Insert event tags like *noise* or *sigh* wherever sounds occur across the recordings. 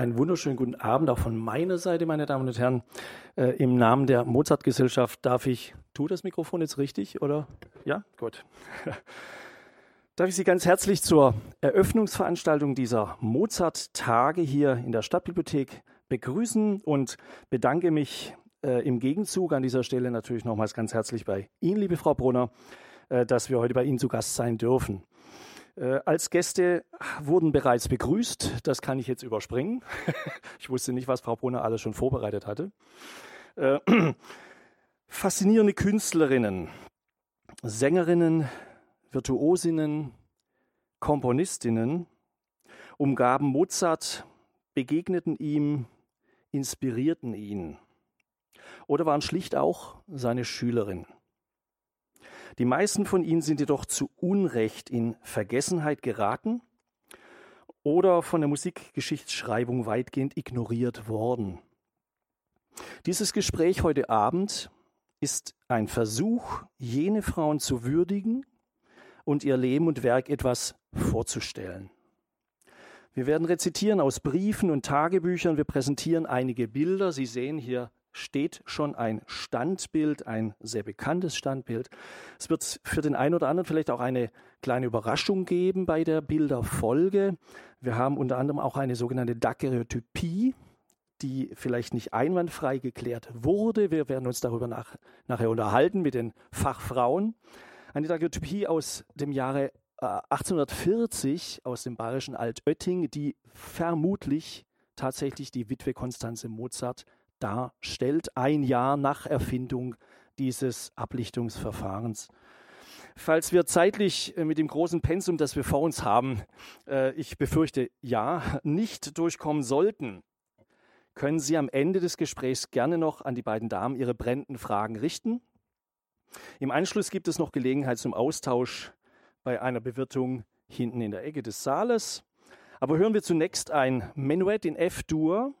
Einen wunderschönen guten Abend auch von meiner Seite, meine Damen und Herren. Äh, Im Namen der Mozart-Gesellschaft darf ich, tu das Mikrofon jetzt richtig, oder? Ja, gut. *laughs* darf ich Sie ganz herzlich zur Eröffnungsveranstaltung dieser Mozart-Tage hier in der Stadtbibliothek begrüßen und bedanke mich äh, im Gegenzug an dieser Stelle natürlich nochmals ganz herzlich bei Ihnen, liebe Frau Brunner, äh, dass wir heute bei Ihnen zu Gast sein dürfen. Äh, als Gäste wurden bereits begrüßt. Das kann ich jetzt überspringen. *laughs* ich wusste nicht, was Frau Brunner alles schon vorbereitet hatte. Äh, *clears throat* faszinierende Künstlerinnen, Sängerinnen, Virtuosinnen, Komponistinnen umgaben Mozart, begegneten ihm, inspirierten ihn oder waren schlicht auch seine Schülerinnen. Die meisten von ihnen sind jedoch zu Unrecht in Vergessenheit geraten oder von der Musikgeschichtsschreibung weitgehend ignoriert worden. Dieses Gespräch heute Abend ist ein Versuch, jene Frauen zu würdigen und ihr Leben und Werk etwas vorzustellen. Wir werden rezitieren aus Briefen und Tagebüchern. Wir präsentieren einige Bilder. Sie sehen hier steht schon ein Standbild, ein sehr bekanntes Standbild. Es wird für den einen oder anderen vielleicht auch eine kleine Überraschung geben bei der Bilderfolge. Wir haben unter anderem auch eine sogenannte Daguerreotypie, die vielleicht nicht einwandfrei geklärt wurde. Wir werden uns darüber nach, nachher unterhalten mit den Fachfrauen. Eine Daguerreotypie aus dem Jahre 1840 äh, aus dem bayerischen Altötting, die vermutlich tatsächlich die Witwe Konstanze Mozart darstellt, ein Jahr nach Erfindung dieses Ablichtungsverfahrens. Falls wir zeitlich äh, mit dem großen Pensum, das wir vor uns haben, äh, ich befürchte ja, nicht durchkommen sollten, können Sie am Ende des Gesprächs gerne noch an die beiden Damen Ihre brennenden Fragen richten. Im Anschluss gibt es noch Gelegenheit zum Austausch bei einer Bewirtung hinten in der Ecke des Saales. Aber hören wir zunächst ein Menuett in F-Dur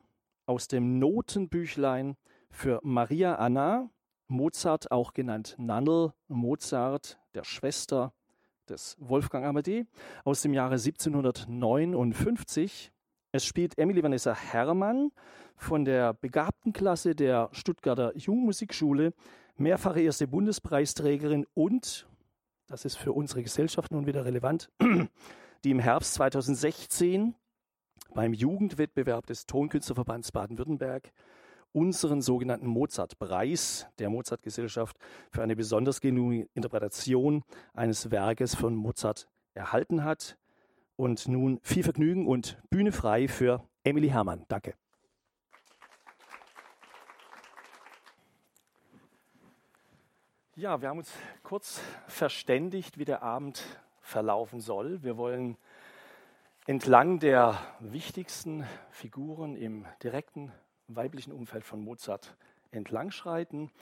aus dem Notenbüchlein für Maria Anna, Mozart, auch genannt Nannel Mozart, der Schwester des Wolfgang Amadee, aus dem Jahre 1759. Es spielt Emily Vanessa Herrmann von der begabten Klasse der Stuttgarter Jungmusikschule, mehrfache erste Bundespreisträgerin und, das ist für unsere Gesellschaft nun wieder relevant, *clears throat* die im Herbst 2016 beim Jugendwettbewerb des Tonkünstlerverbands Baden-Württemberg unseren sogenannten Mozart-Preis der Mozart-Gesellschaft für eine besonders gelungene Interpretation eines Werkes von Mozart erhalten hat. Und nun viel Vergnügen und Bühne frei für Emily Herrmann. Danke. Ja, wir haben uns kurz verständigt, wie der Abend verlaufen soll. Wir wollen entlang der wichtigsten Figuren im direkten weiblichen Umfeld von Mozart entlangschreiten,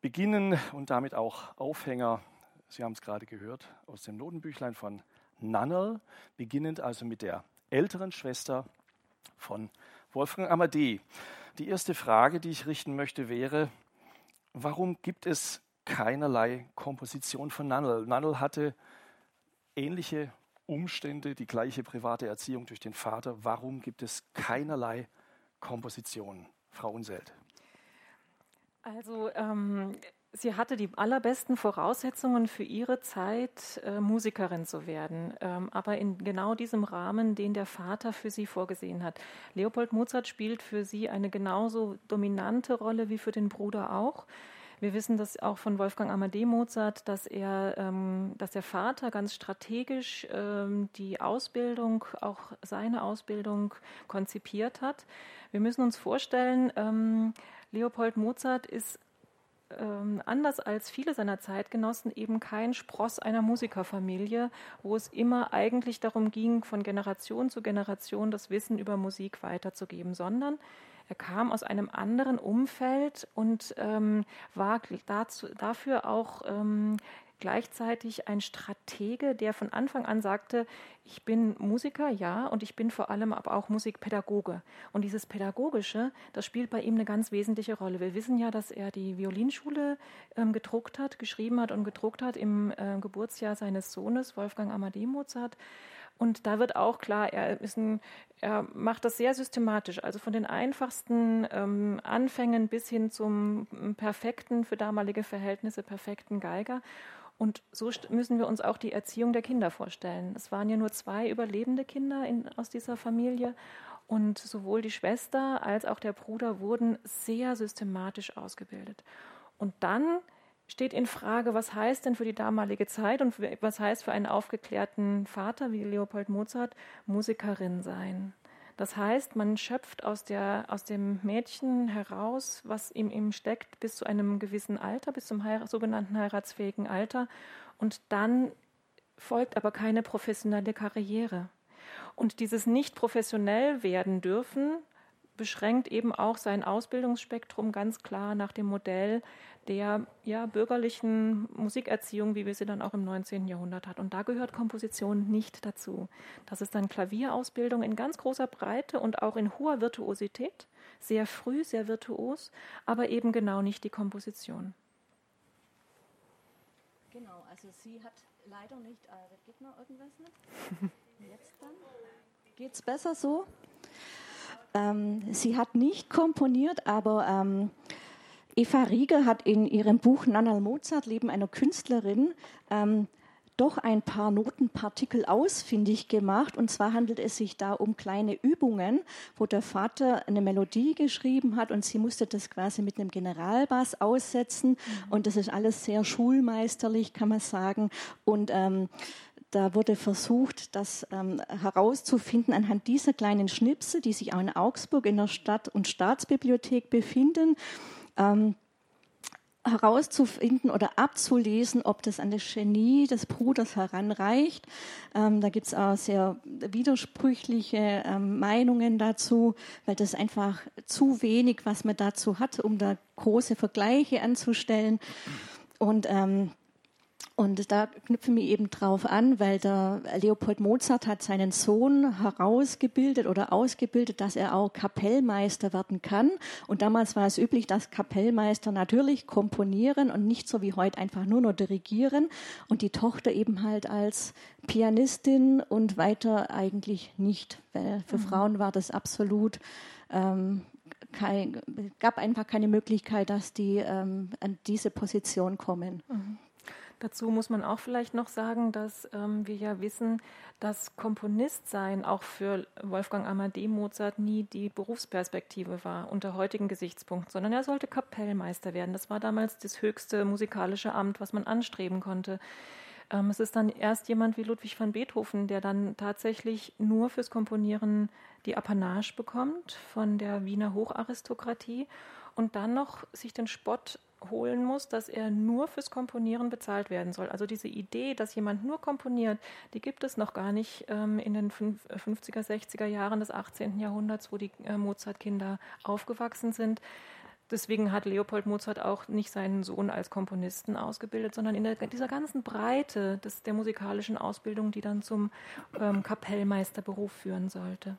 beginnen und damit auch Aufhänger, Sie haben es gerade gehört, aus dem Notenbüchlein von Nannel, beginnend also mit der älteren Schwester von Wolfgang Amadee. Die erste Frage, die ich richten möchte, wäre, warum gibt es keinerlei Komposition von Nannel? Nannel hatte ähnliche Umstände, die gleiche private Erziehung durch den Vater. Warum gibt es keinerlei Komposition, Frau Unselt? Also ähm, sie hatte die allerbesten Voraussetzungen für ihre Zeit, äh, Musikerin zu werden, ähm, aber in genau diesem Rahmen, den der Vater für sie vorgesehen hat. Leopold Mozart spielt für sie eine genauso dominante Rolle wie für den Bruder auch. Wir wissen das auch von Wolfgang Amadee Mozart, dass er, ähm, dass der Vater ganz strategisch ähm, die Ausbildung, auch seine Ausbildung konzipiert hat. Wir müssen uns vorstellen, ähm, Leopold Mozart ist ähm, anders als viele seiner Zeitgenossen eben kein Spross einer Musikerfamilie, wo es immer eigentlich darum ging, von Generation zu Generation das Wissen über Musik weiterzugeben, sondern er kam aus einem anderen Umfeld und ähm, war dazu, dafür auch ähm, gleichzeitig ein Stratege, der von Anfang an sagte, ich bin Musiker, ja, und ich bin vor allem aber auch Musikpädagoge. Und dieses Pädagogische, das spielt bei ihm eine ganz wesentliche Rolle. Wir wissen ja, dass er die Violinschule ähm, gedruckt hat, geschrieben hat und gedruckt hat im äh, Geburtsjahr seines Sohnes, Wolfgang Amadee Mozart. Und da wird auch klar, er, ein, er macht das sehr systematisch, also von den einfachsten ähm, Anfängen bis hin zum perfekten, für damalige Verhältnisse perfekten Geiger. Und so müssen wir uns auch die Erziehung der Kinder vorstellen. Es waren ja nur zwei überlebende Kinder in, aus dieser Familie. Und sowohl die Schwester als auch der Bruder wurden sehr systematisch ausgebildet. Und dann steht in Frage, was heißt denn für die damalige Zeit und was heißt für einen aufgeklärten Vater wie Leopold Mozart Musikerin sein. Das heißt, man schöpft aus, der, aus dem Mädchen heraus, was in ihm steckt, bis zu einem gewissen Alter, bis zum Heir sogenannten heiratsfähigen Alter. Und dann folgt aber keine professionelle Karriere. Und dieses nicht professionell werden dürfen beschränkt eben auch sein Ausbildungsspektrum ganz klar nach dem Modell der ja, bürgerlichen Musikerziehung, wie wir sie dann auch im 19. Jahrhundert hat. Und da gehört Komposition nicht dazu. Das ist dann Klavierausbildung in ganz großer Breite und auch in hoher Virtuosität, sehr früh, sehr virtuos, aber eben genau nicht die Komposition. Genau, also sie hat leider nicht, äh, geht noch irgendwas nicht? *laughs* Jetzt dann? Geht es besser so? Ähm, sie hat nicht komponiert, aber ähm, Eva Rieger hat in ihrem Buch Nannerl Mozart, Leben einer Künstlerin, ähm, doch ein paar Notenpartikel ausfindig gemacht. Und zwar handelt es sich da um kleine Übungen, wo der Vater eine Melodie geschrieben hat und sie musste das quasi mit einem Generalbass aussetzen. Mhm. Und das ist alles sehr schulmeisterlich, kann man sagen. Und ähm, da wurde versucht, das ähm, herauszufinden anhand dieser kleinen Schnipsel, die sich auch in Augsburg in der Stadt- und Staatsbibliothek befinden. Ähm, herauszufinden oder abzulesen, ob das an das Genie des Bruders heranreicht. Ähm, da gibt es auch sehr widersprüchliche ähm, Meinungen dazu, weil das einfach zu wenig, was man dazu hat, um da große Vergleiche anzustellen. Und ähm, und da knüpfen wir eben drauf an, weil der Leopold Mozart hat seinen Sohn herausgebildet oder ausgebildet, dass er auch Kapellmeister werden kann. Und damals war es üblich, dass Kapellmeister natürlich komponieren und nicht so wie heute einfach nur noch dirigieren. Und die Tochter eben halt als Pianistin und weiter eigentlich nicht, weil für mhm. Frauen war das absolut ähm, kein, gab einfach keine Möglichkeit, dass die ähm, an diese Position kommen. Mhm. Dazu muss man auch vielleicht noch sagen, dass ähm, wir ja wissen, dass Komponist sein auch für Wolfgang Amadee Mozart nie die Berufsperspektive war unter heutigen Gesichtspunkten, sondern er sollte Kapellmeister werden. Das war damals das höchste musikalische Amt, was man anstreben konnte. Ähm, es ist dann erst jemand wie Ludwig van Beethoven, der dann tatsächlich nur fürs Komponieren die Apanage bekommt von der Wiener Hocharistokratie und dann noch sich den Spott holen muss, dass er nur fürs Komponieren bezahlt werden soll. Also diese Idee, dass jemand nur komponiert, die gibt es noch gar nicht ähm, in den 50er, 60er Jahren des 18. Jahrhunderts, wo die äh, Mozart-Kinder aufgewachsen sind. Deswegen hat Leopold Mozart auch nicht seinen Sohn als Komponisten ausgebildet, sondern in der, dieser ganzen Breite des, der musikalischen Ausbildung, die dann zum ähm, Kapellmeisterberuf führen sollte.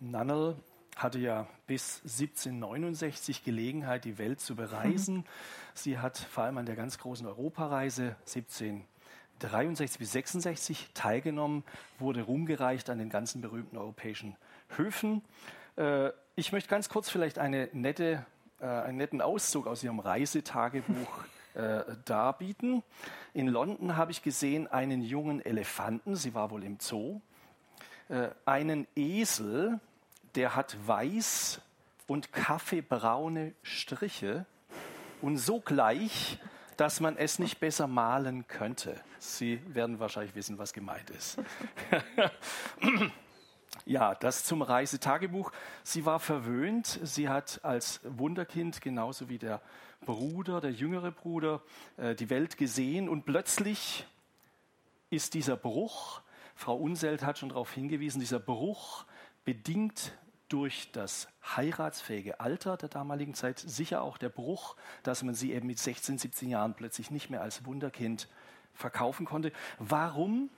Nannel hatte ja bis 1769 Gelegenheit, die Welt zu bereisen. Mhm. Sie hat vor allem an der ganz großen Europareise 1763 bis 66 teilgenommen, wurde rumgereicht an den ganzen berühmten europäischen Höfen. Äh, ich möchte ganz kurz vielleicht eine nette, äh, einen netten Auszug aus ihrem Reisetagebuch *laughs* äh, darbieten. In London habe ich gesehen einen jungen Elefanten, sie war wohl im Zoo, einen Esel, der hat weiß und kaffeebraune Striche und so gleich, dass man es nicht besser malen könnte. Sie werden wahrscheinlich wissen, was gemeint ist. *laughs* ja, das zum Reisetagebuch. Sie war verwöhnt. Sie hat als Wunderkind, genauso wie der Bruder, der jüngere Bruder, äh, die Welt gesehen und plötzlich ist dieser Bruch, Frau Unselt hat schon darauf hingewiesen, dieser Bruch bedingt durch das heiratsfähige Alter der damaligen Zeit, sicher auch der Bruch, dass man sie eben mit 16, 17 Jahren plötzlich nicht mehr als Wunderkind verkaufen konnte. Warum?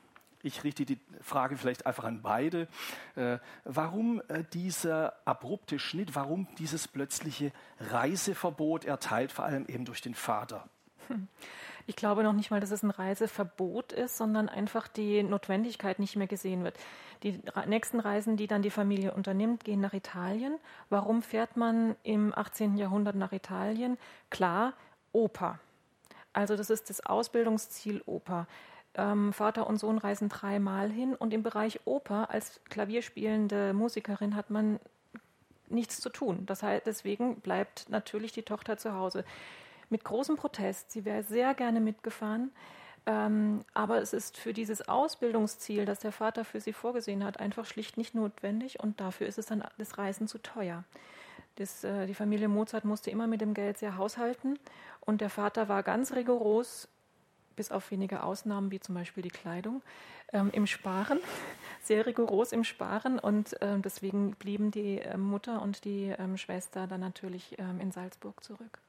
Ich richte die Frage vielleicht einfach an beide. Äh, warum äh, dieser abrupte Schnitt? Warum dieses plötzliche Reiseverbot erteilt, vor allem eben durch den Vater? Ich glaube noch nicht mal, dass es ein Reiseverbot ist, sondern einfach die Notwendigkeit nicht mehr gesehen wird. Die nächsten Reisen, die dann die Familie unternimmt, gehen nach Italien. Warum fährt man im 18. Jahrhundert nach Italien? Klar, Oper. Also das ist das Ausbildungsziel Oper. Ähm, Vater und Sohn reisen dreimal hin und im Bereich Oper als klavierspielende Musikerin hat man nichts zu tun. Das heißt, deswegen bleibt natürlich die Tochter zu Hause. Mit großem Protest. Sie wäre sehr gerne mitgefahren. Ähm, aber es ist für dieses Ausbildungsziel, das der Vater für sie vorgesehen hat, einfach schlicht nicht notwendig und dafür ist es dann das Reisen zu teuer. Das, äh, die Familie Mozart musste immer mit dem Geld sehr haushalten und der Vater war ganz rigoros, bis auf wenige Ausnahmen wie zum Beispiel die Kleidung, ähm, im Sparen, *laughs* sehr rigoros im Sparen und äh, deswegen blieben die äh, Mutter und die ähm, Schwester dann natürlich ähm, in Salzburg zurück.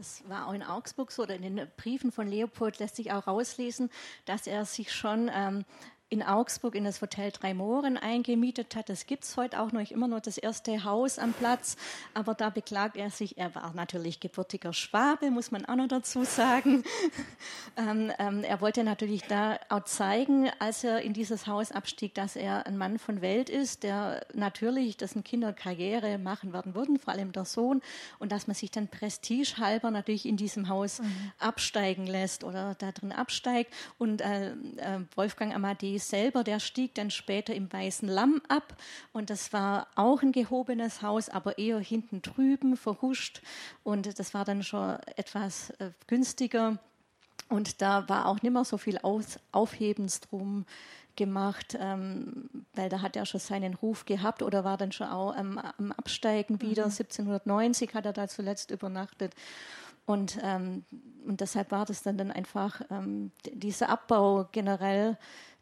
Das war auch in Augsburg so, oder in den Briefen von Leopold lässt sich auch rauslesen, dass er sich schon ähm, in Augsburg in das Hotel Drei Mohren eingemietet hat. Das gibt es heute auch noch, immer nur das erste Haus am Platz. Aber da beklagt er sich, er war natürlich gebürtiger Schwabe, muss man auch noch dazu sagen. *laughs* ähm, ähm, er wollte natürlich da auch zeigen, als er in dieses Haus abstieg, dass er ein Mann von Welt ist, der natürlich, dessen Kinder Karriere machen werden würden, vor allem der Sohn, und dass man sich dann prestigehalber natürlich in diesem Haus mhm. absteigen lässt oder da drin absteigt. Und äh, äh, Wolfgang Amadeus selber, der stieg dann später im Weißen Lamm ab und das war auch ein gehobenes Haus, aber eher hinten drüben, verhuscht und das war dann schon etwas äh, günstiger und da war auch nicht mehr so viel Aus Aufhebens drum gemacht, ähm, weil da hat er schon seinen Ruf gehabt oder war dann schon auch ähm, am Absteigen wieder. Mhm. 1790 hat er da zuletzt übernachtet. Und, ähm, und deshalb war das dann, dann einfach ähm, dieser Abbau generell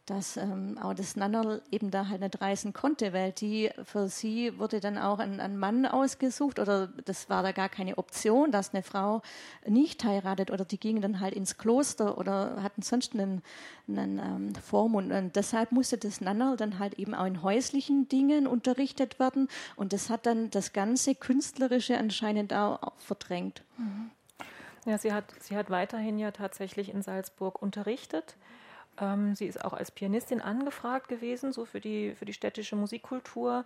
dass ähm, auch das Nannerl eben da halt nicht reisen konnte, weil die für sie wurde dann auch ein, ein, Mann ausgesucht oder das war da gar keine Option, dass eine Frau nicht heiratet oder die gingen dann halt ins Kloster oder hatten sonst einen, einen ähm, Form und, und, deshalb musste das Nannerl dann halt eben auch in häuslichen Dingen unterrichtet werden und das hat dann das ganze Künstlerische anscheinend auch verdrängt. Mhm. Ja, sie hat, sie hat weiterhin ja tatsächlich in Salzburg unterrichtet. Ähm, sie ist auch als Pianistin angefragt gewesen, so für die, für die städtische Musikkultur.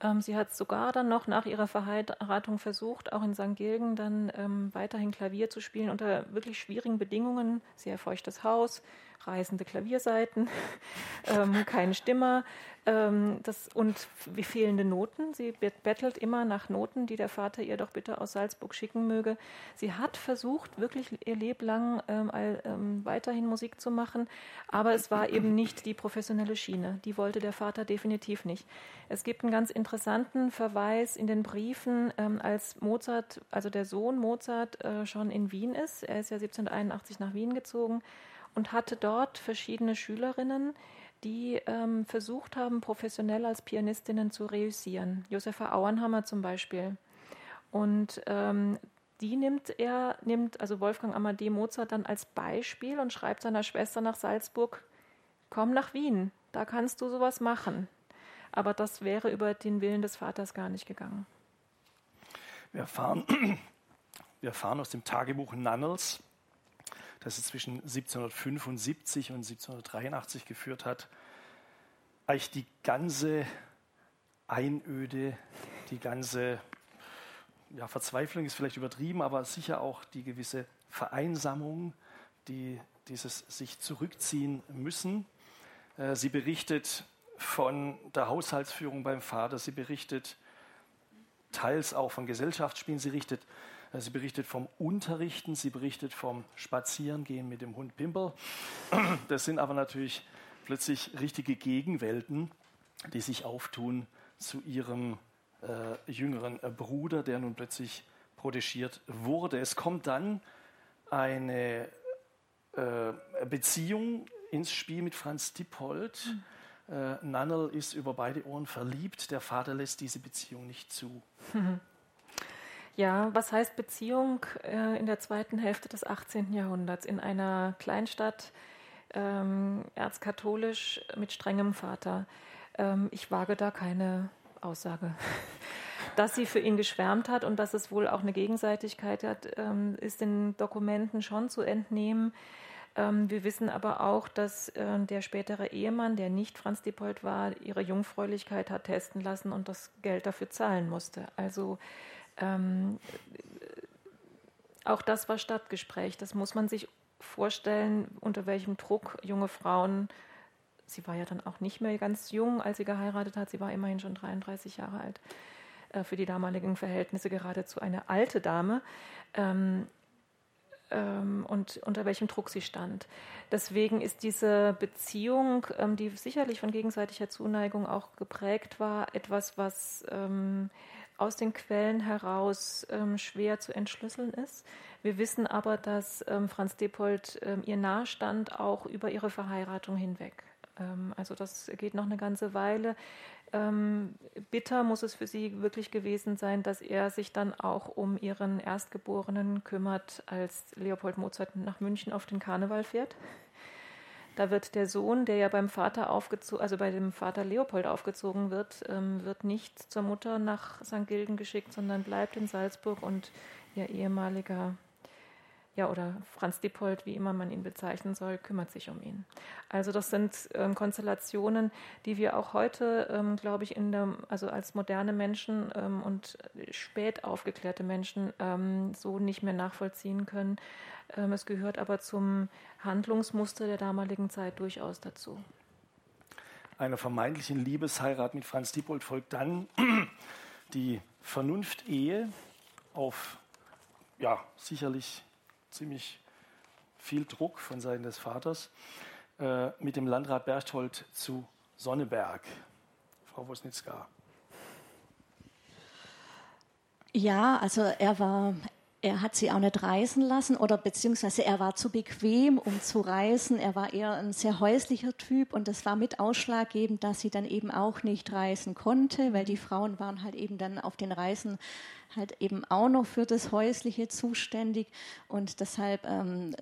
Ähm, sie hat sogar dann noch nach ihrer Verheiratung versucht, auch in St. Gilgen dann ähm, weiterhin Klavier zu spielen unter wirklich schwierigen Bedingungen. Sehr feuchtes Haus, reißende Klavierseiten, *laughs* ähm, kein Stimmer ähm, das, und fehlende Noten. Sie bettelt immer nach Noten, die der Vater ihr doch bitte aus Salzburg schicken möge. Sie hat versucht, wirklich ihr Leben lang ähm, ähm, weiterhin Musik zu machen, aber es war eben nicht die professionelle Schiene. Die wollte der Vater definitiv nicht. Es gibt einen ganz interessanten Verweis in den Briefen, ähm, als Mozart, also der Sohn Mozart, äh, schon in Wien ist. Er ist ja 1781 nach Wien gezogen und hatte dort verschiedene Schülerinnen, die ähm, versucht haben, professionell als Pianistinnen zu reüssieren. Josefa Auernhammer zum Beispiel. Und ähm, die nimmt er, nimmt also Wolfgang Amadee Mozart dann als Beispiel und schreibt seiner Schwester nach Salzburg, komm nach Wien, da kannst du sowas machen. Aber das wäre über den Willen des Vaters gar nicht gegangen. Wir erfahren, *clears throat* wir erfahren aus dem Tagebuch Nannels, das es zwischen 1775 und 1783 geführt hat, eigentlich die ganze Einöde, die ganze ja, Verzweiflung ist vielleicht übertrieben, aber sicher auch die gewisse Vereinsamung, die dieses sich zurückziehen müssen. Äh, sie berichtet von der Haushaltsführung beim Vater, sie berichtet teils auch von Gesellschaftsspielen, sie richtet Sie berichtet vom Unterrichten, sie berichtet vom Spazierengehen mit dem Hund Pimpel. *clears throat* Das sind aber natürlich plötzlich richtige Gegenwelten, die sich auftun zu ihrem äh, jüngeren äh, Bruder, der nun plötzlich protegiert wurde. Es kommt dann eine äh, Beziehung ins Spiel mit Franz Dippold. Mhm. Äh, Nannel ist über beide Ohren verliebt. Der Vater lässt diese Beziehung nicht zu. Mhm. Ja, was heißt Beziehung äh, in der zweiten Hälfte des 18. Jahrhunderts in einer Kleinstadt, ähm, erzkatholisch mit strengem Vater? Ähm, ich wage da keine Aussage. *laughs* dass sie für ihn geschwärmt hat und dass es wohl auch eine Gegenseitigkeit hat, ähm, ist den Dokumenten schon zu entnehmen. Ähm, wir wissen aber auch, dass äh, der spätere Ehemann, der nicht Franz Diepold war, ihre Jungfräulichkeit hat testen lassen und das Geld dafür zahlen musste. Also ähm, auch das war Stadtgespräch. Das muss man sich vorstellen, unter welchem Druck junge Frauen, sie war ja dann auch nicht mehr ganz jung, als sie geheiratet hat, sie war immerhin schon 33 Jahre alt, äh, für die damaligen Verhältnisse geradezu eine alte Dame, ähm, ähm, und unter welchem Druck sie stand. Deswegen ist diese Beziehung, ähm, die sicherlich von gegenseitiger Zuneigung auch geprägt war, etwas, was ähm, aus den Quellen heraus ähm, schwer zu entschlüsseln ist. Wir wissen aber, dass ähm, Franz Depold ähm, ihr nahestand, auch über ihre Verheiratung hinweg. Ähm, also das geht noch eine ganze Weile. Ähm, bitter muss es für sie wirklich gewesen sein, dass er sich dann auch um ihren Erstgeborenen kümmert, als Leopold Mozart nach München auf den Karneval fährt. Da wird der Sohn, der ja beim Vater aufgezogen, also bei dem Vater Leopold aufgezogen wird, ähm, wird nicht zur Mutter nach St. Gilgen geschickt, sondern bleibt in Salzburg und ihr ehemaliger ja, oder Franz Dippold, wie immer man ihn bezeichnen soll, kümmert sich um ihn. Also das sind ähm, Konstellationen, die wir auch heute, ähm, glaube ich, in der, also als moderne Menschen ähm, und spät aufgeklärte Menschen ähm, so nicht mehr nachvollziehen können. Ähm, es gehört aber zum Handlungsmuster der damaligen Zeit durchaus dazu. Einer vermeintlichen Liebesheirat mit Franz Dippold folgt dann die Vernunft-Ehe auf ja, sicherlich ziemlich viel Druck von Seiten des Vaters äh, mit dem Landrat Berchtold zu Sonneberg. Frau Wosnitzka. Ja, also er war, er hat sie auch nicht reisen lassen oder beziehungsweise er war zu bequem, um zu reisen. Er war eher ein sehr häuslicher Typ und das war mit ausschlaggebend, dass sie dann eben auch nicht reisen konnte, weil die Frauen waren halt eben dann auf den Reisen halt eben auch noch für das Häusliche zuständig und deshalb ähm,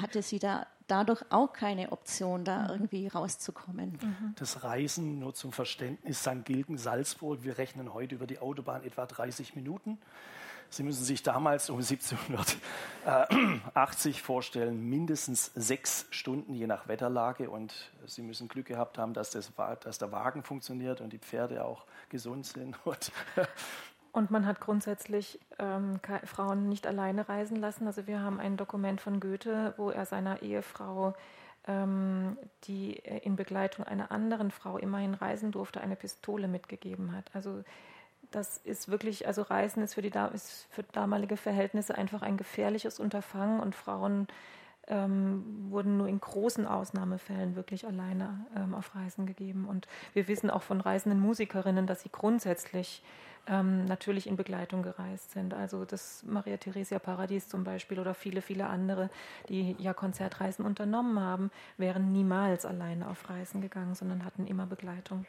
hatte sie da dadurch auch keine Option, da mhm. irgendwie rauszukommen. Mhm. Das Reisen, nur zum Verständnis, St. Gilgen, Salzburg, wir rechnen heute über die Autobahn etwa 30 Minuten. Sie müssen sich damals um 1780 vorstellen, mindestens sechs Stunden je nach Wetterlage. Und Sie müssen Glück gehabt haben, dass, das, dass der Wagen funktioniert und die Pferde auch gesund sind. *laughs* Und und man hat grundsätzlich ähm, Frauen nicht alleine reisen lassen. Also wir haben ein Dokument von Goethe, wo er seiner Ehefrau, ähm, die in Begleitung einer anderen Frau immerhin reisen durfte, eine Pistole mitgegeben hat. Also das ist wirklich, also Reisen ist für, die, ist für damalige Verhältnisse einfach ein gefährliches Unterfangen und Frauen ähm, wurden nur in großen Ausnahmefällen wirklich alleine ähm, auf Reisen gegeben. Und wir wissen auch von reisenden Musikerinnen, dass sie grundsätzlich ähm, natürlich in Begleitung gereist sind. Also das Maria Theresia Paradies zum Beispiel oder viele, viele andere, die ja Konzertreisen unternommen haben, wären niemals alleine auf Reisen gegangen, sondern hatten immer Begleitung.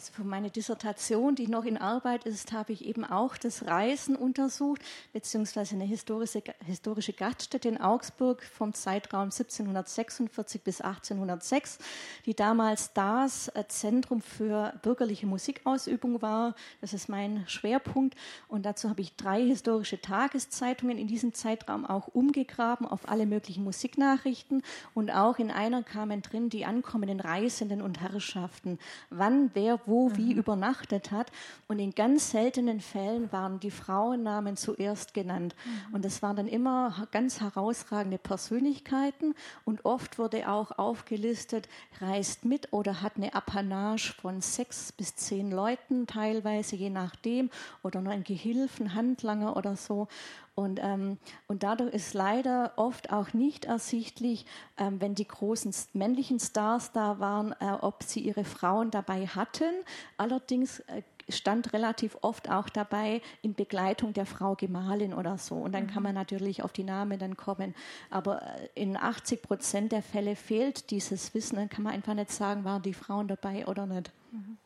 Also für meine Dissertation, die noch in Arbeit ist, habe ich eben auch das Reisen untersucht, beziehungsweise eine historische, historische Gaststätte in Augsburg vom Zeitraum 1746 bis 1806, die damals das äh, Zentrum für bürgerliche Musikausübung war. Das ist mein Schwerpunkt. Und dazu habe ich drei historische Tageszeitungen in diesem Zeitraum auch umgegraben auf alle möglichen Musiknachrichten. Und auch in einer kamen drin die ankommenden Reisenden und Herrschaften. Wann, wer, wo, mhm. wie übernachtet hat. Und in ganz seltenen Fällen waren die Frauennamen zuerst genannt. Mhm. Und das waren dann immer ganz herausragende Persönlichkeiten. Und oft wurde auch aufgelistet, reist mit oder hat eine Apanage von sechs bis zehn Leuten teilweise, je nachdem, oder nur ein Gehilfen, Handlanger oder so. Und, ähm, und dadurch ist leider oft auch nicht ersichtlich, ähm, wenn die großen männlichen Stars da waren, äh, ob sie ihre Frauen dabei hatten. Allerdings äh, stand relativ oft auch dabei in Begleitung der Frau Gemahlin oder so. Und dann kann mhm. man natürlich auf die Namen dann kommen. Aber äh, in 80 Prozent der Fälle fehlt dieses Wissen. Dann kann man einfach nicht sagen, waren die Frauen dabei oder nicht. Mhm.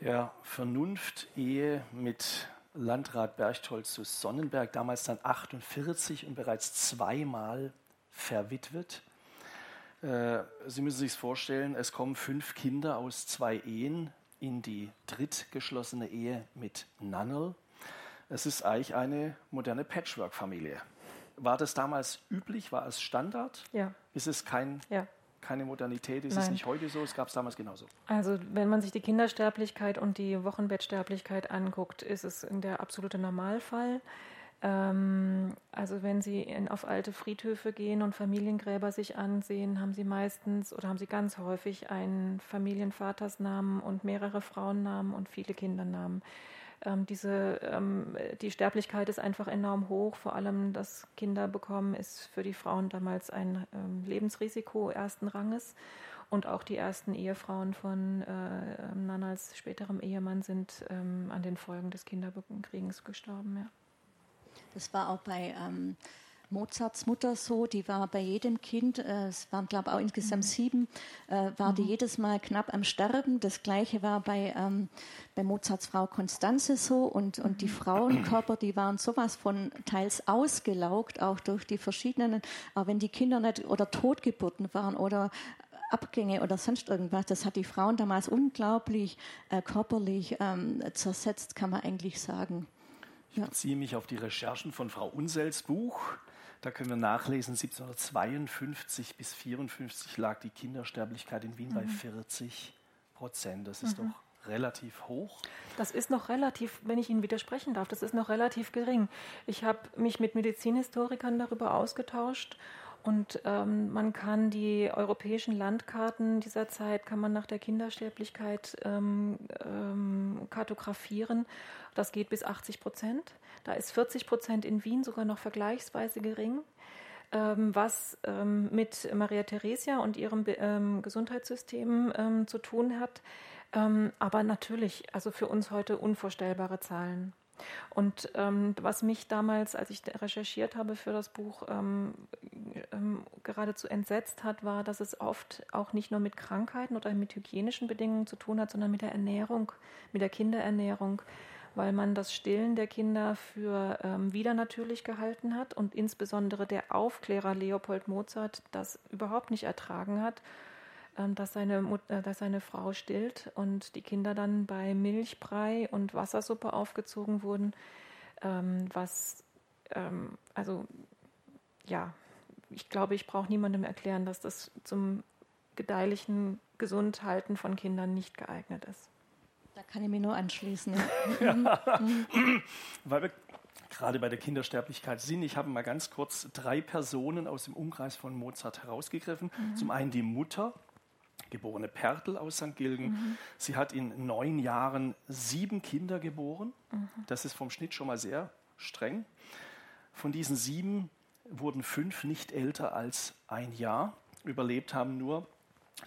Der Vernunft-Ehe mit Landrat Berchtold zu Sonnenberg, damals dann 48 und bereits zweimal verwitwet. Äh, Sie müssen sich vorstellen, es kommen fünf Kinder aus zwei Ehen in die drittgeschlossene Ehe mit Nannel. Es ist eigentlich eine moderne Patchwork-Familie. War das damals üblich? War es Standard? Ja. Ist es kein, Ja. Keine Modernität? Ist Nein. es nicht heute so? Es gab es damals genauso. Also wenn man sich die Kindersterblichkeit und die Wochenbettsterblichkeit anguckt, ist es in der absolute Normalfall. Ähm, also wenn Sie in, auf alte Friedhöfe gehen und Familiengräber sich ansehen, haben Sie meistens oder haben Sie ganz häufig einen Familienvatersnamen und mehrere Frauennamen und viele Kindernamen. Ähm, diese, ähm, die Sterblichkeit ist einfach enorm hoch. Vor allem das Kinderbekommen ist für die Frauen damals ein ähm, Lebensrisiko ersten Ranges. Und auch die ersten Ehefrauen von äh, Nannals späterem Ehemann sind ähm, an den Folgen des Kinderkriegens gestorben. Ja. Das war auch bei ähm, Mozarts Mutter so, die war bei jedem Kind, äh, es waren glaube ich auch insgesamt sieben, äh, war die jedes Mal knapp am Sterben. Das gleiche war bei, ähm, bei Mozarts Frau Konstanze so und, und die Frauenkörper, die waren sowas von teils ausgelaugt, auch durch die verschiedenen, aber wenn die Kinder nicht oder Totgeburten waren oder Abgänge oder sonst irgendwas, das hat die Frauen damals unglaublich äh, körperlich ähm, zersetzt, kann man eigentlich sagen. Ich beziehe mich auf die Recherchen von Frau Unsels Buch. Da können wir nachlesen, 1752 bis 54 lag die Kindersterblichkeit in Wien bei 40 Prozent. Das ist doch relativ hoch. Das ist noch relativ, wenn ich Ihnen widersprechen darf, das ist noch relativ gering. Ich habe mich mit Medizinhistorikern darüber ausgetauscht und ähm, man kann die europäischen Landkarten dieser Zeit kann man nach der Kindersterblichkeit ähm, ähm, kartografieren. Das geht bis 80 Prozent. Da ist 40 Prozent in Wien sogar noch vergleichsweise gering. Ähm, was ähm, mit Maria Theresia und ihrem ähm, Gesundheitssystem zu tun hat. Aber natürlich, also für uns heute unvorstellbare Zahlen. Und ähm, was mich damals, als ich recherchiert habe für das Buch, ähm, ähm, geradezu entsetzt hat, war, dass es oft auch nicht nur mit Krankheiten oder mit hygienischen Bedingungen zu tun hat, sondern mit der Ernährung, mit der Kinderernährung, weil man das Stillen der Kinder für ähm, widernatürlich gehalten hat und insbesondere der Aufklärer Leopold Mozart das überhaupt nicht ertragen hat dass seine, Mut, äh, dass seine Frau stillt und die Kinder dann bei Milchbrei und Wassersuppe aufgezogen wurden, ähm, was, ähm, also ja, ich glaube, ich brauche niemandem erklären, dass das zum gedeihlichen Gesundhalten von Kindern nicht geeignet ist. Da kann ich mich nur anschließen. *laughs* Weil wir gerade bei der Kindersterblichkeit sind, ich habe mal ganz kurz drei Personen aus dem Umkreis von Mozart herausgegriffen. Zum einen die Mutter, geborene Pertl aus St. Gilgen. Sie hat in neun Jahren sieben Kinder geboren. Das ist vom Schnitt schon mal sehr streng. Von diesen sieben wurden fünf nicht älter als ein Jahr. Überlebt haben nur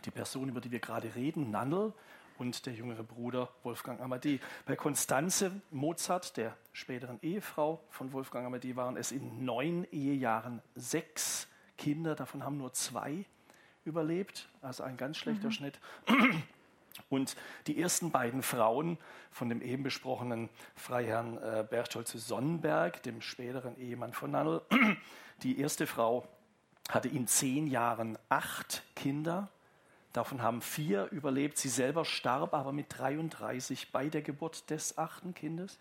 die Person, über die wir gerade reden, Nannel und der jüngere Bruder Wolfgang Amadee. Bei Konstanze Mozart, der späteren Ehefrau von Wolfgang Amadee, waren es in neun Ehejahren sechs Kinder, davon haben nur zwei überlebt, also ein ganz schlechter Schnitt. Und die ersten beiden Frauen von dem eben besprochenen Freiherrn äh, Berthold zu Sonnenberg, dem späteren Ehemann von Nannel, die erste Frau hatte in zehn Jahren acht Kinder. Davon haben vier überlebt. Sie selber starb aber mit 33 bei der Geburt des achten Kindes.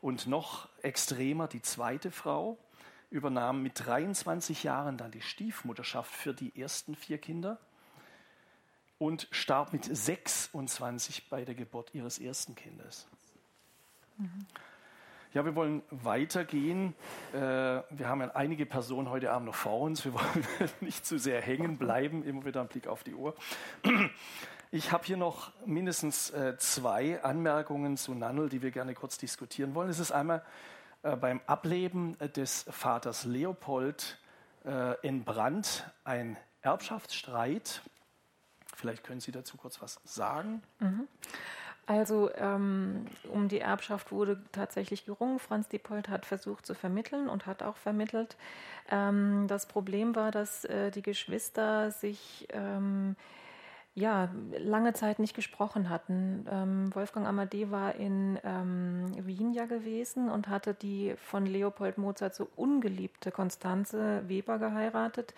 Und noch extremer, die zweite Frau übernahm mit 23 Jahren dann die Stiefmutterschaft für die ersten vier Kinder und starb mit 26 bei der Geburt ihres ersten Kindes. Ja, wir wollen weitergehen. Äh, wir haben ja einige Personen heute Abend noch vor uns. Wir wollen *laughs* nicht zu sehr hängen bleiben. Immer wieder ein Blick auf die Uhr. Ich habe hier noch mindestens äh, zwei Anmerkungen zu Nannel, die wir gerne kurz diskutieren wollen. Es ist einmal beim Ableben des Vaters Leopold äh, entbrannt ein Erbschaftsstreit. Vielleicht können Sie dazu kurz was sagen. Also ähm, um die Erbschaft wurde tatsächlich gerungen. Franz Diepold hat versucht zu vermitteln und hat auch vermittelt. Ähm, das Problem war, dass äh, die Geschwister sich ähm, ja, lange Zeit nicht gesprochen hatten. Ähm, Wolfgang Amadee war in ähm, Wien ja gewesen und hatte die von Leopold Mozart so ungeliebte Konstanze Weber geheiratet.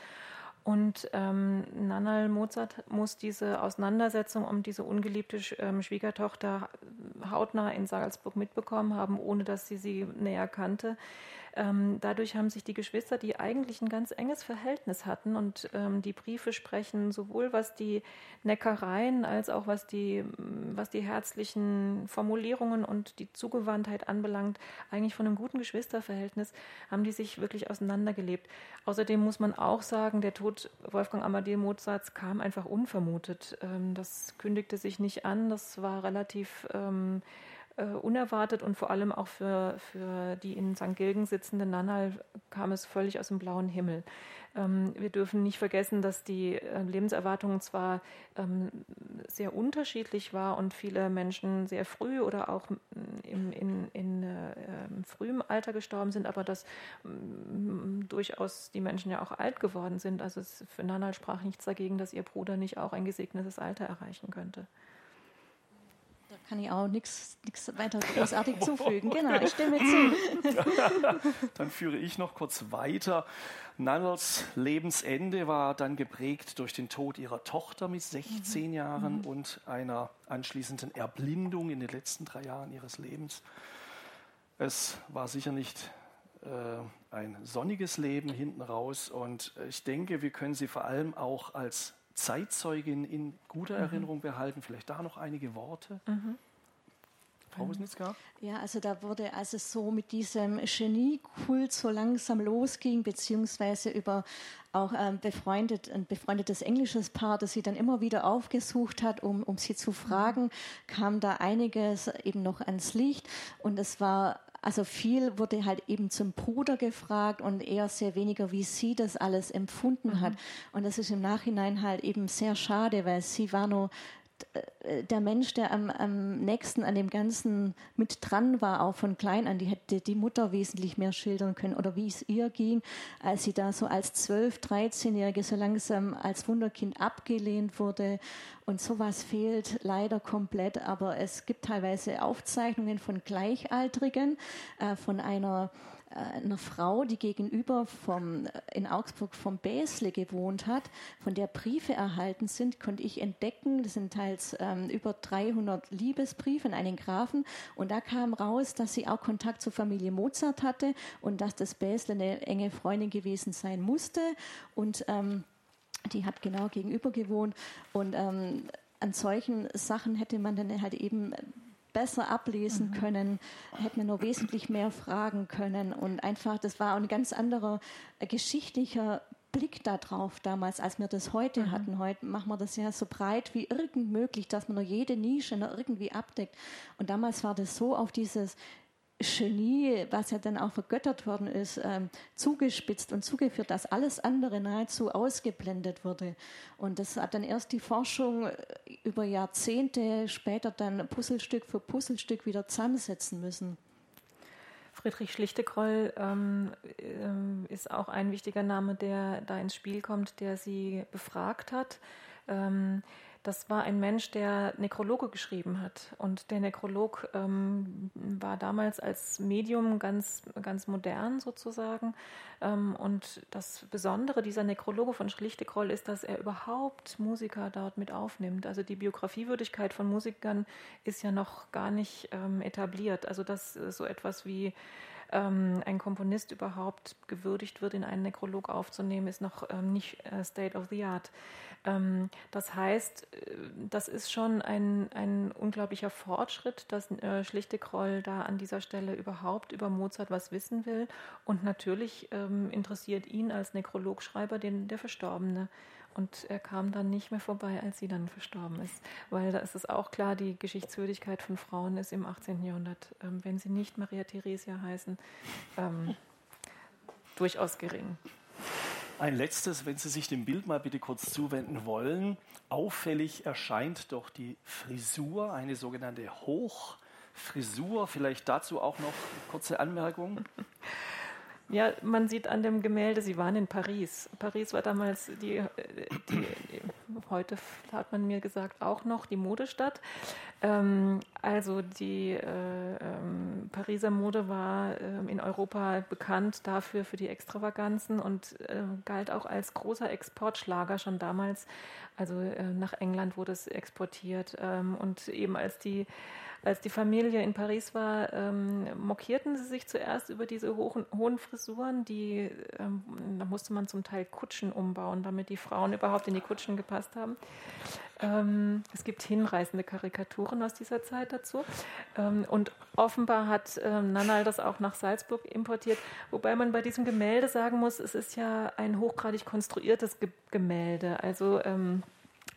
Und ähm, Nannerl Mozart muss diese Auseinandersetzung um diese ungeliebte ähm, Schwiegertochter hautnah in Salzburg mitbekommen haben, ohne dass sie sie näher kannte. Ähm, dadurch haben sich die Geschwister, die eigentlich ein ganz enges Verhältnis hatten und ähm, die Briefe sprechen, sowohl was die Neckereien als auch was die, was die herzlichen Formulierungen und die Zugewandtheit anbelangt, eigentlich von einem guten Geschwisterverhältnis, haben die sich wirklich auseinandergelebt. Außerdem muss man auch sagen, der Tod Wolfgang Amadeus Mozarts kam einfach unvermutet. Ähm, das kündigte sich nicht an, das war relativ ähm, äh, unerwartet und vor allem auch für, für die in St. Gilgen sitzende Nannal kam es völlig aus dem blauen Himmel. Ähm, wir dürfen nicht vergessen, dass die äh, Lebenserwartung zwar ähm, sehr unterschiedlich war und viele Menschen sehr früh oder auch im, in, in äh, frühem Alter gestorben sind, aber dass durchaus die Menschen ja auch alt geworden sind. Also es, für Nannal sprach nichts dagegen, dass ihr Bruder nicht auch ein gesegnetes Alter erreichen könnte kann ich auch nichts weiter *laughs* großartig zufügen. Genau, ich stimme *laughs* zu. *laughs* dann führe ich noch kurz weiter. Nannels Lebensende war dann geprägt durch den Tod ihrer Tochter mit 16 mhm. Jahren mhm. und einer anschließenden Erblindung in den letzten drei Jahren ihres Lebens. Es war sicher nicht äh, ein sonniges Leben hinten raus und ich denke, wir können sie vor allem auch als Zeitzeugin in guter mhm. Erinnerung behalten. Vielleicht da noch einige Worte. Mhm. Frau Wisnitzka? Ja, also da wurde, als es so mit diesem Geniekult so langsam losging, beziehungsweise über auch ähm, befreundet, ein befreundetes englisches Paar, das sie dann immer wieder aufgesucht hat, um, um sie zu fragen, kam da einiges eben noch ans Licht. Und es war also viel wurde halt eben zum Bruder gefragt und eher sehr weniger, wie sie das alles empfunden mhm. hat. Und das ist im Nachhinein halt eben sehr schade, weil sie war nur der Mensch, der am, am nächsten an dem Ganzen mit dran war, auch von klein an, die hätte die Mutter wesentlich mehr schildern können oder wie es ihr ging, als sie da so als 12-, 13-Jährige so langsam als Wunderkind abgelehnt wurde. Und sowas fehlt leider komplett, aber es gibt teilweise Aufzeichnungen von Gleichaltrigen, äh, von einer äh, einer Frau, die gegenüber vom, in Augsburg vom Bäsle gewohnt hat, von der Briefe erhalten sind, konnte ich entdecken. Das sind teils ähm, über 300 Liebesbriefe an einen Grafen. Und da kam raus, dass sie auch Kontakt zur Familie Mozart hatte und dass das Bäsle eine enge Freundin gewesen sein musste. Und ähm, die hat genau gegenüber gewohnt. Und ähm, an solchen Sachen hätte man dann halt eben besser ablesen mhm. können, hätten wir nur wesentlich mehr fragen können. Und einfach, das war ein ganz anderer äh, geschichtlicher Blick darauf damals, als wir das heute mhm. hatten. Heute machen wir das ja so breit wie irgend möglich, dass man nur jede Nische noch irgendwie abdeckt. Und damals war das so auf dieses Genie, was ja dann auch vergöttert worden ist, ähm, zugespitzt und zugeführt, dass alles andere nahezu ausgeblendet wurde. Und das hat dann erst die Forschung äh, über Jahrzehnte später dann Puzzlestück für Puzzlestück wieder zusammensetzen müssen. Friedrich Schlichtekroll ähm, ähm, ist auch ein wichtiger Name, der da ins Spiel kommt, der sie befragt hat. Ähm, das war ein Mensch, der Nekrologe geschrieben hat. Und der Nekrolog ähm, war damals als Medium ganz, ganz modern sozusagen. Ähm, und das Besondere dieser Nekrologe von Schlichtekroll ist, dass er überhaupt Musiker dort mit aufnimmt. Also die Biografiewürdigkeit von Musikern ist ja noch gar nicht ähm, etabliert. Also dass so etwas wie ähm, ein Komponist überhaupt gewürdigt wird, in einen Nekrolog aufzunehmen, ist noch ähm, nicht äh, State of the Art. Ähm, das heißt, äh, das ist schon ein, ein unglaublicher Fortschritt, dass äh, Schlichtekroll da an dieser Stelle überhaupt über Mozart was wissen will. Und natürlich ähm, interessiert ihn als Nekrologschreiber den, der Verstorbene. Und er kam dann nicht mehr vorbei, als sie dann verstorben ist. Weil da ist es auch klar, die Geschichtswürdigkeit von Frauen ist im 18. Jahrhundert, ähm, wenn sie nicht Maria Theresia heißen, ähm, *laughs* durchaus gering. Ein letztes, wenn Sie sich dem Bild mal bitte kurz zuwenden wollen. Auffällig erscheint doch die Frisur, eine sogenannte Hochfrisur. Vielleicht dazu auch noch eine kurze Anmerkung. *laughs* Ja, man sieht an dem Gemälde, sie waren in Paris. Paris war damals die, die heute hat man mir gesagt, auch noch die Modestadt. Ähm, also die äh, ähm, Pariser Mode war äh, in Europa bekannt dafür für die Extravaganzen und äh, galt auch als großer Exportschlager schon damals. Also äh, nach England wurde es exportiert ähm, und eben als die als die Familie in Paris war, ähm, mokierten sie sich zuerst über diese hohen, hohen Frisuren, die ähm, da musste man zum Teil Kutschen umbauen, damit die Frauen überhaupt in die Kutschen gepasst haben. Ähm, es gibt hinreißende Karikaturen aus dieser Zeit dazu. Ähm, und offenbar hat ähm, Nannal das auch nach Salzburg importiert, wobei man bei diesem Gemälde sagen muss, es ist ja ein hochgradig konstruiertes Ge Gemälde. Also ähm,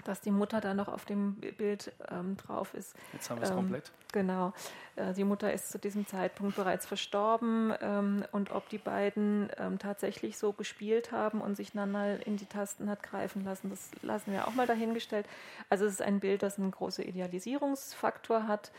dass die Mutter da noch auf dem Bild ähm, drauf ist. Jetzt haben wir es ähm, komplett. Genau. Äh, die Mutter ist zu diesem Zeitpunkt bereits verstorben ähm, und ob die beiden ähm, tatsächlich so gespielt haben und sich dann mal in die Tasten hat greifen lassen, das lassen wir auch mal dahingestellt. Also es ist ein Bild, das einen großen Idealisierungsfaktor hat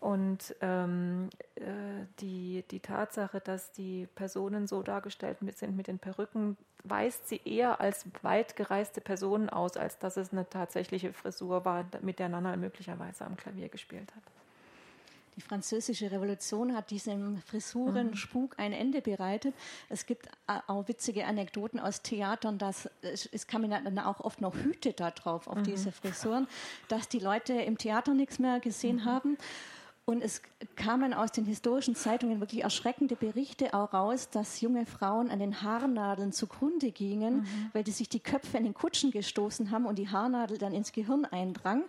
und ähm, äh, die, die Tatsache, dass die Personen so dargestellt sind mit den Perücken, weist sie eher als weit gereiste Personen aus, als dass es eine tatsächliche Frisur war, mit der Nana möglicherweise am Klavier gespielt hat. Die französische Revolution hat diesem Frisurenspuk ein Ende bereitet. Es gibt auch witzige Anekdoten aus Theatern, dass es kamen dann auch oft noch Hüte da drauf auf mhm. diese Frisuren, dass die Leute im Theater nichts mehr gesehen mhm. haben. Und es kamen aus den historischen Zeitungen wirklich erschreckende Berichte auch raus, dass junge Frauen an den Haarnadeln zugrunde gingen, mhm. weil die sich die Köpfe in den Kutschen gestoßen haben und die Haarnadel dann ins Gehirn eindrang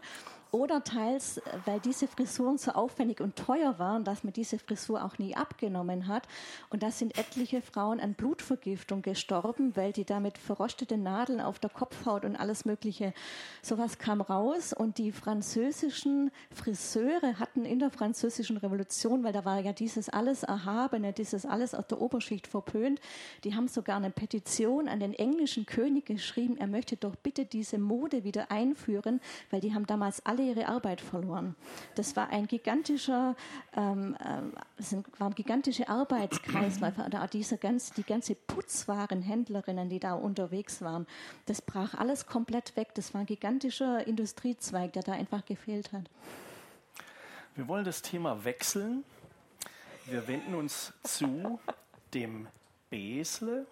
oder teils, weil diese Frisuren so aufwendig und teuer waren, dass man diese Frisur auch nie abgenommen hat. Und da sind etliche Frauen an Blutvergiftung gestorben, weil die damit verrostete Nadeln auf der Kopfhaut und alles Mögliche, sowas kam raus. Und die französischen Friseure hatten in der französischen Revolution, weil da war ja dieses alles Erhabene, dieses alles aus der Oberschicht verpönt, die haben sogar eine Petition an den englischen König geschrieben, er möchte doch bitte diese Mode wieder einführen, weil die haben damals alle alle ihre Arbeit verloren. Das war ein gigantischer, ähm, äh, war ein gigantische Arbeitskreisläufe. Da dieser ganz, die ganze Putzwarenhändlerinnen, die da unterwegs waren, das brach alles komplett weg. Das war ein gigantischer Industriezweig, der da einfach gefehlt hat. Wir wollen das Thema wechseln. Wir wenden uns zu dem Besle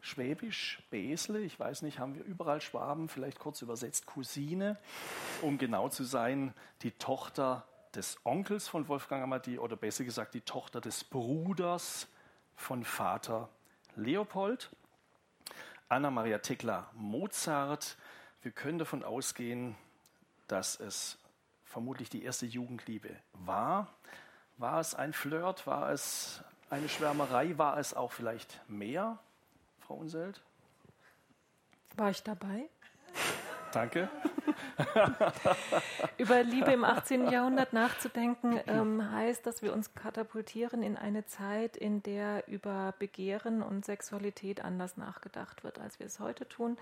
Schwäbisch, Besle, ich weiß nicht, haben wir überall Schwaben, vielleicht kurz übersetzt Cousine, um genau zu sein, die Tochter des Onkels von Wolfgang Amadi oder besser gesagt die Tochter des Bruders von Vater Leopold. Anna Maria Tekla Mozart. Wir können davon ausgehen, dass es vermutlich die erste Jugendliebe war. War es ein Flirt? War es eine Schwärmerei? War es auch vielleicht mehr? Frau Unselt? War ich dabei? Danke. *laughs* Über Liebe im 18. Jahrhundert nachzudenken, ähm, heißt, dass wir uns katapultieren in eine Zeit, in der über Begehren und Sexualität anders nachgedacht wird, als wir es heute tun.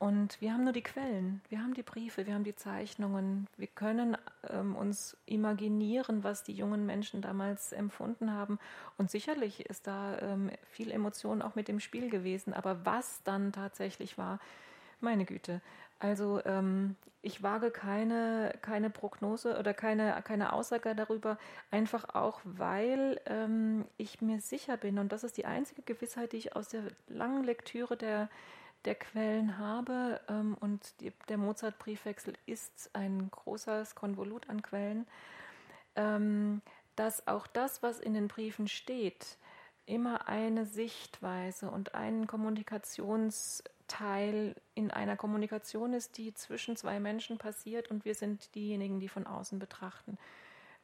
Und wir haben nur die Quellen, wir haben die Briefe, wir haben die Zeichnungen, wir können ähm, uns imaginieren, was die jungen Menschen damals empfunden haben. Und sicherlich ist da ähm, viel Emotion auch mit dem Spiel gewesen, aber was dann tatsächlich war, meine Güte. Also ähm, ich wage keine, keine Prognose oder keine, keine Aussage darüber, einfach auch, weil ähm, ich mir sicher bin, und das ist die einzige Gewissheit, die ich aus der langen Lektüre der der Quellen habe. Ähm, und die, der Mozart-Briefwechsel ist ein großes Konvolut an Quellen, ähm, dass auch das, was in den Briefen steht, immer eine Sichtweise und ein Kommunikationsteil in einer Kommunikation ist, die zwischen zwei Menschen passiert und wir sind diejenigen, die von außen betrachten.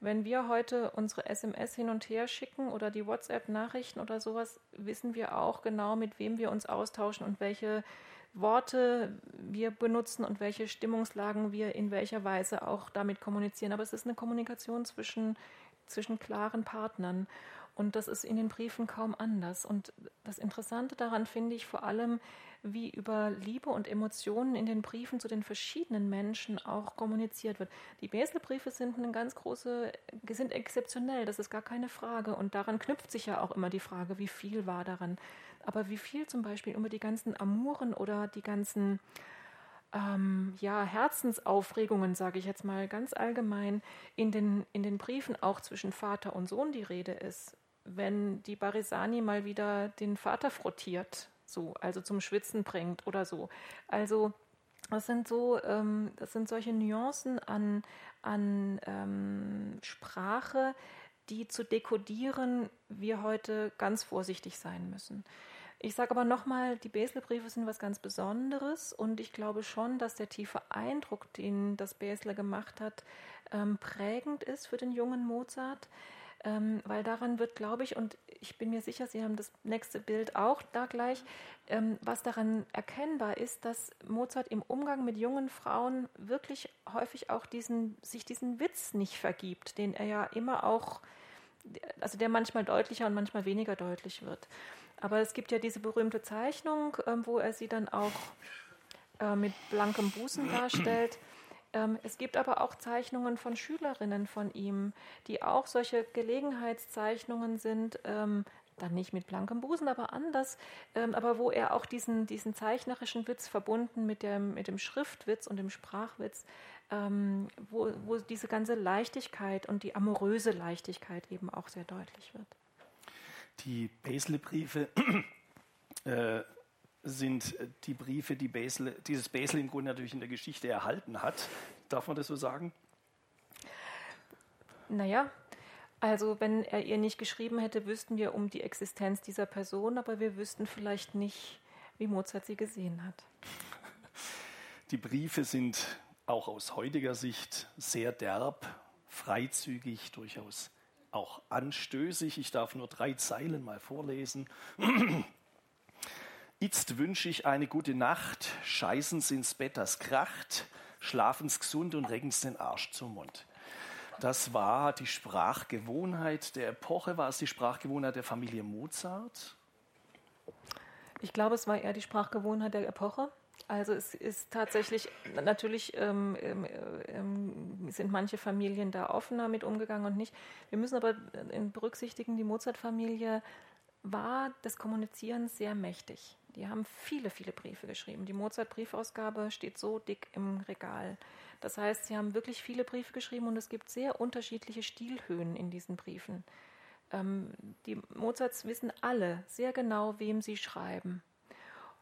Wenn wir heute unsere SMS hin und her schicken oder die WhatsApp-Nachrichten oder sowas, wissen wir auch genau, mit wem wir uns austauschen und welche Worte wir benutzen und welche Stimmungslagen wir in welcher Weise auch damit kommunizieren. Aber es ist eine Kommunikation zwischen, zwischen klaren Partnern. Und das ist in den Briefen kaum anders. Und das Interessante daran finde ich vor allem, wie über Liebe und Emotionen in den Briefen zu den verschiedenen Menschen auch kommuniziert wird. Die Beselbriefe sind eine ganz große, sind exzeptionell, das ist gar keine Frage. Und daran knüpft sich ja auch immer die Frage, wie viel war daran. Aber wie viel zum Beispiel über die ganzen Amuren oder die ganzen ähm, ja, Herzensaufregungen, sage ich jetzt mal ganz allgemein, in den, in den Briefen auch zwischen Vater und Sohn die Rede ist. Wenn die Barisani mal wieder den Vater frottiert, so, also zum Schwitzen bringt oder so. Also das sind so, ähm, das sind solche Nuancen an, an ähm, Sprache, die zu dekodieren wir heute ganz vorsichtig sein müssen. Ich sage aber nochmal, die Bäsle-Briefe sind was ganz Besonderes und ich glaube schon, dass der tiefe Eindruck, den das Bäsle gemacht hat, ähm, prägend ist für den jungen Mozart, ähm, weil daran wird, glaube ich, und ich bin mir sicher, Sie haben das nächste Bild auch da gleich, ähm, was daran erkennbar ist, dass Mozart im Umgang mit jungen Frauen wirklich häufig auch diesen, sich diesen Witz nicht vergibt, den er ja immer auch, also der manchmal deutlicher und manchmal weniger deutlich wird. Aber es gibt ja diese berühmte Zeichnung, ähm, wo er sie dann auch äh, mit blankem Busen darstellt. Ähm, es gibt aber auch Zeichnungen von Schülerinnen von ihm, die auch solche Gelegenheitszeichnungen sind, ähm, dann nicht mit blankem Busen, aber anders, aber wo er auch diesen, diesen zeichnerischen Witz verbunden mit dem, mit dem Schriftwitz und dem Sprachwitz, wo, wo diese ganze Leichtigkeit und die amoröse Leichtigkeit eben auch sehr deutlich wird. Die Basel-Briefe *clears throat* äh, sind die Briefe, die Basel, dieses Basel im Grunde natürlich in der Geschichte erhalten hat. Darf man das so sagen? Naja, also wenn er ihr nicht geschrieben hätte, wüssten wir um die Existenz dieser Person, aber wir wüssten vielleicht nicht, wie Mozart sie gesehen hat. *laughs* Die Briefe sind auch aus heutiger Sicht sehr derb, freizügig, durchaus auch anstößig. Ich darf nur drei Zeilen mal vorlesen. *clears throat* Jetzt wünsche ich eine gute Nacht, scheißen's ins Bett, das kracht, schlafen's gesund und regen's den Arsch zum Mund. Das war die Sprachgewohnheit der Epoche. War es die Sprachgewohnheit der Familie Mozart? Ich glaube, es war eher die Sprachgewohnheit der Epoche. Also es ist tatsächlich, natürlich ähm, ähm, ähm, sind manche Familien da offener mit umgegangen und nicht. Wir müssen aber berücksichtigen, die Mozart-Familie war des Kommunizierens sehr mächtig. Die haben viele, viele Briefe geschrieben. Die Mozart-Briefausgabe steht so dick im Regal. Das heißt, sie haben wirklich viele Briefe geschrieben und es gibt sehr unterschiedliche Stilhöhen in diesen Briefen. Ähm, die Mozarts wissen alle sehr genau, wem sie schreiben.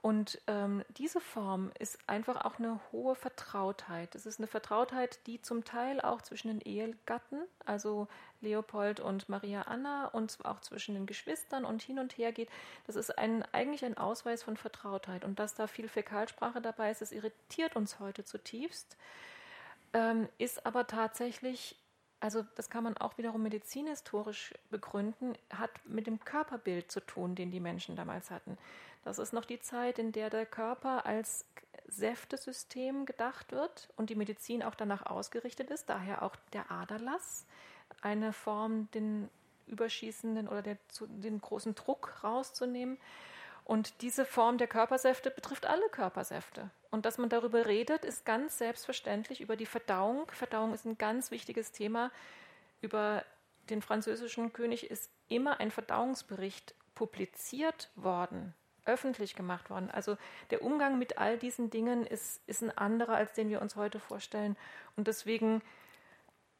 Und ähm, diese Form ist einfach auch eine hohe Vertrautheit. Es ist eine Vertrautheit, die zum Teil auch zwischen den Ehegatten, also Leopold und Maria Anna, und auch zwischen den Geschwistern und hin und her geht. Das ist ein, eigentlich ein Ausweis von Vertrautheit. Und dass da viel Fäkalsprache dabei ist, das irritiert uns heute zutiefst, ähm, ist aber tatsächlich also das kann man auch wiederum medizinhistorisch begründen, hat mit dem Körperbild zu tun, den die Menschen damals hatten. Das ist noch die Zeit, in der der Körper als Säftesystem gedacht wird und die Medizin auch danach ausgerichtet ist, daher auch der Aderlass, eine Form, den überschießenden oder der, den großen Druck rauszunehmen. Und diese Form der Körpersäfte betrifft alle Körpersäfte. Und dass man darüber redet, ist ganz selbstverständlich über die Verdauung. Verdauung ist ein ganz wichtiges Thema. Über den französischen König ist immer ein Verdauungsbericht publiziert worden öffentlich gemacht worden. Also der Umgang mit all diesen Dingen ist, ist ein anderer, als den wir uns heute vorstellen. Und deswegen,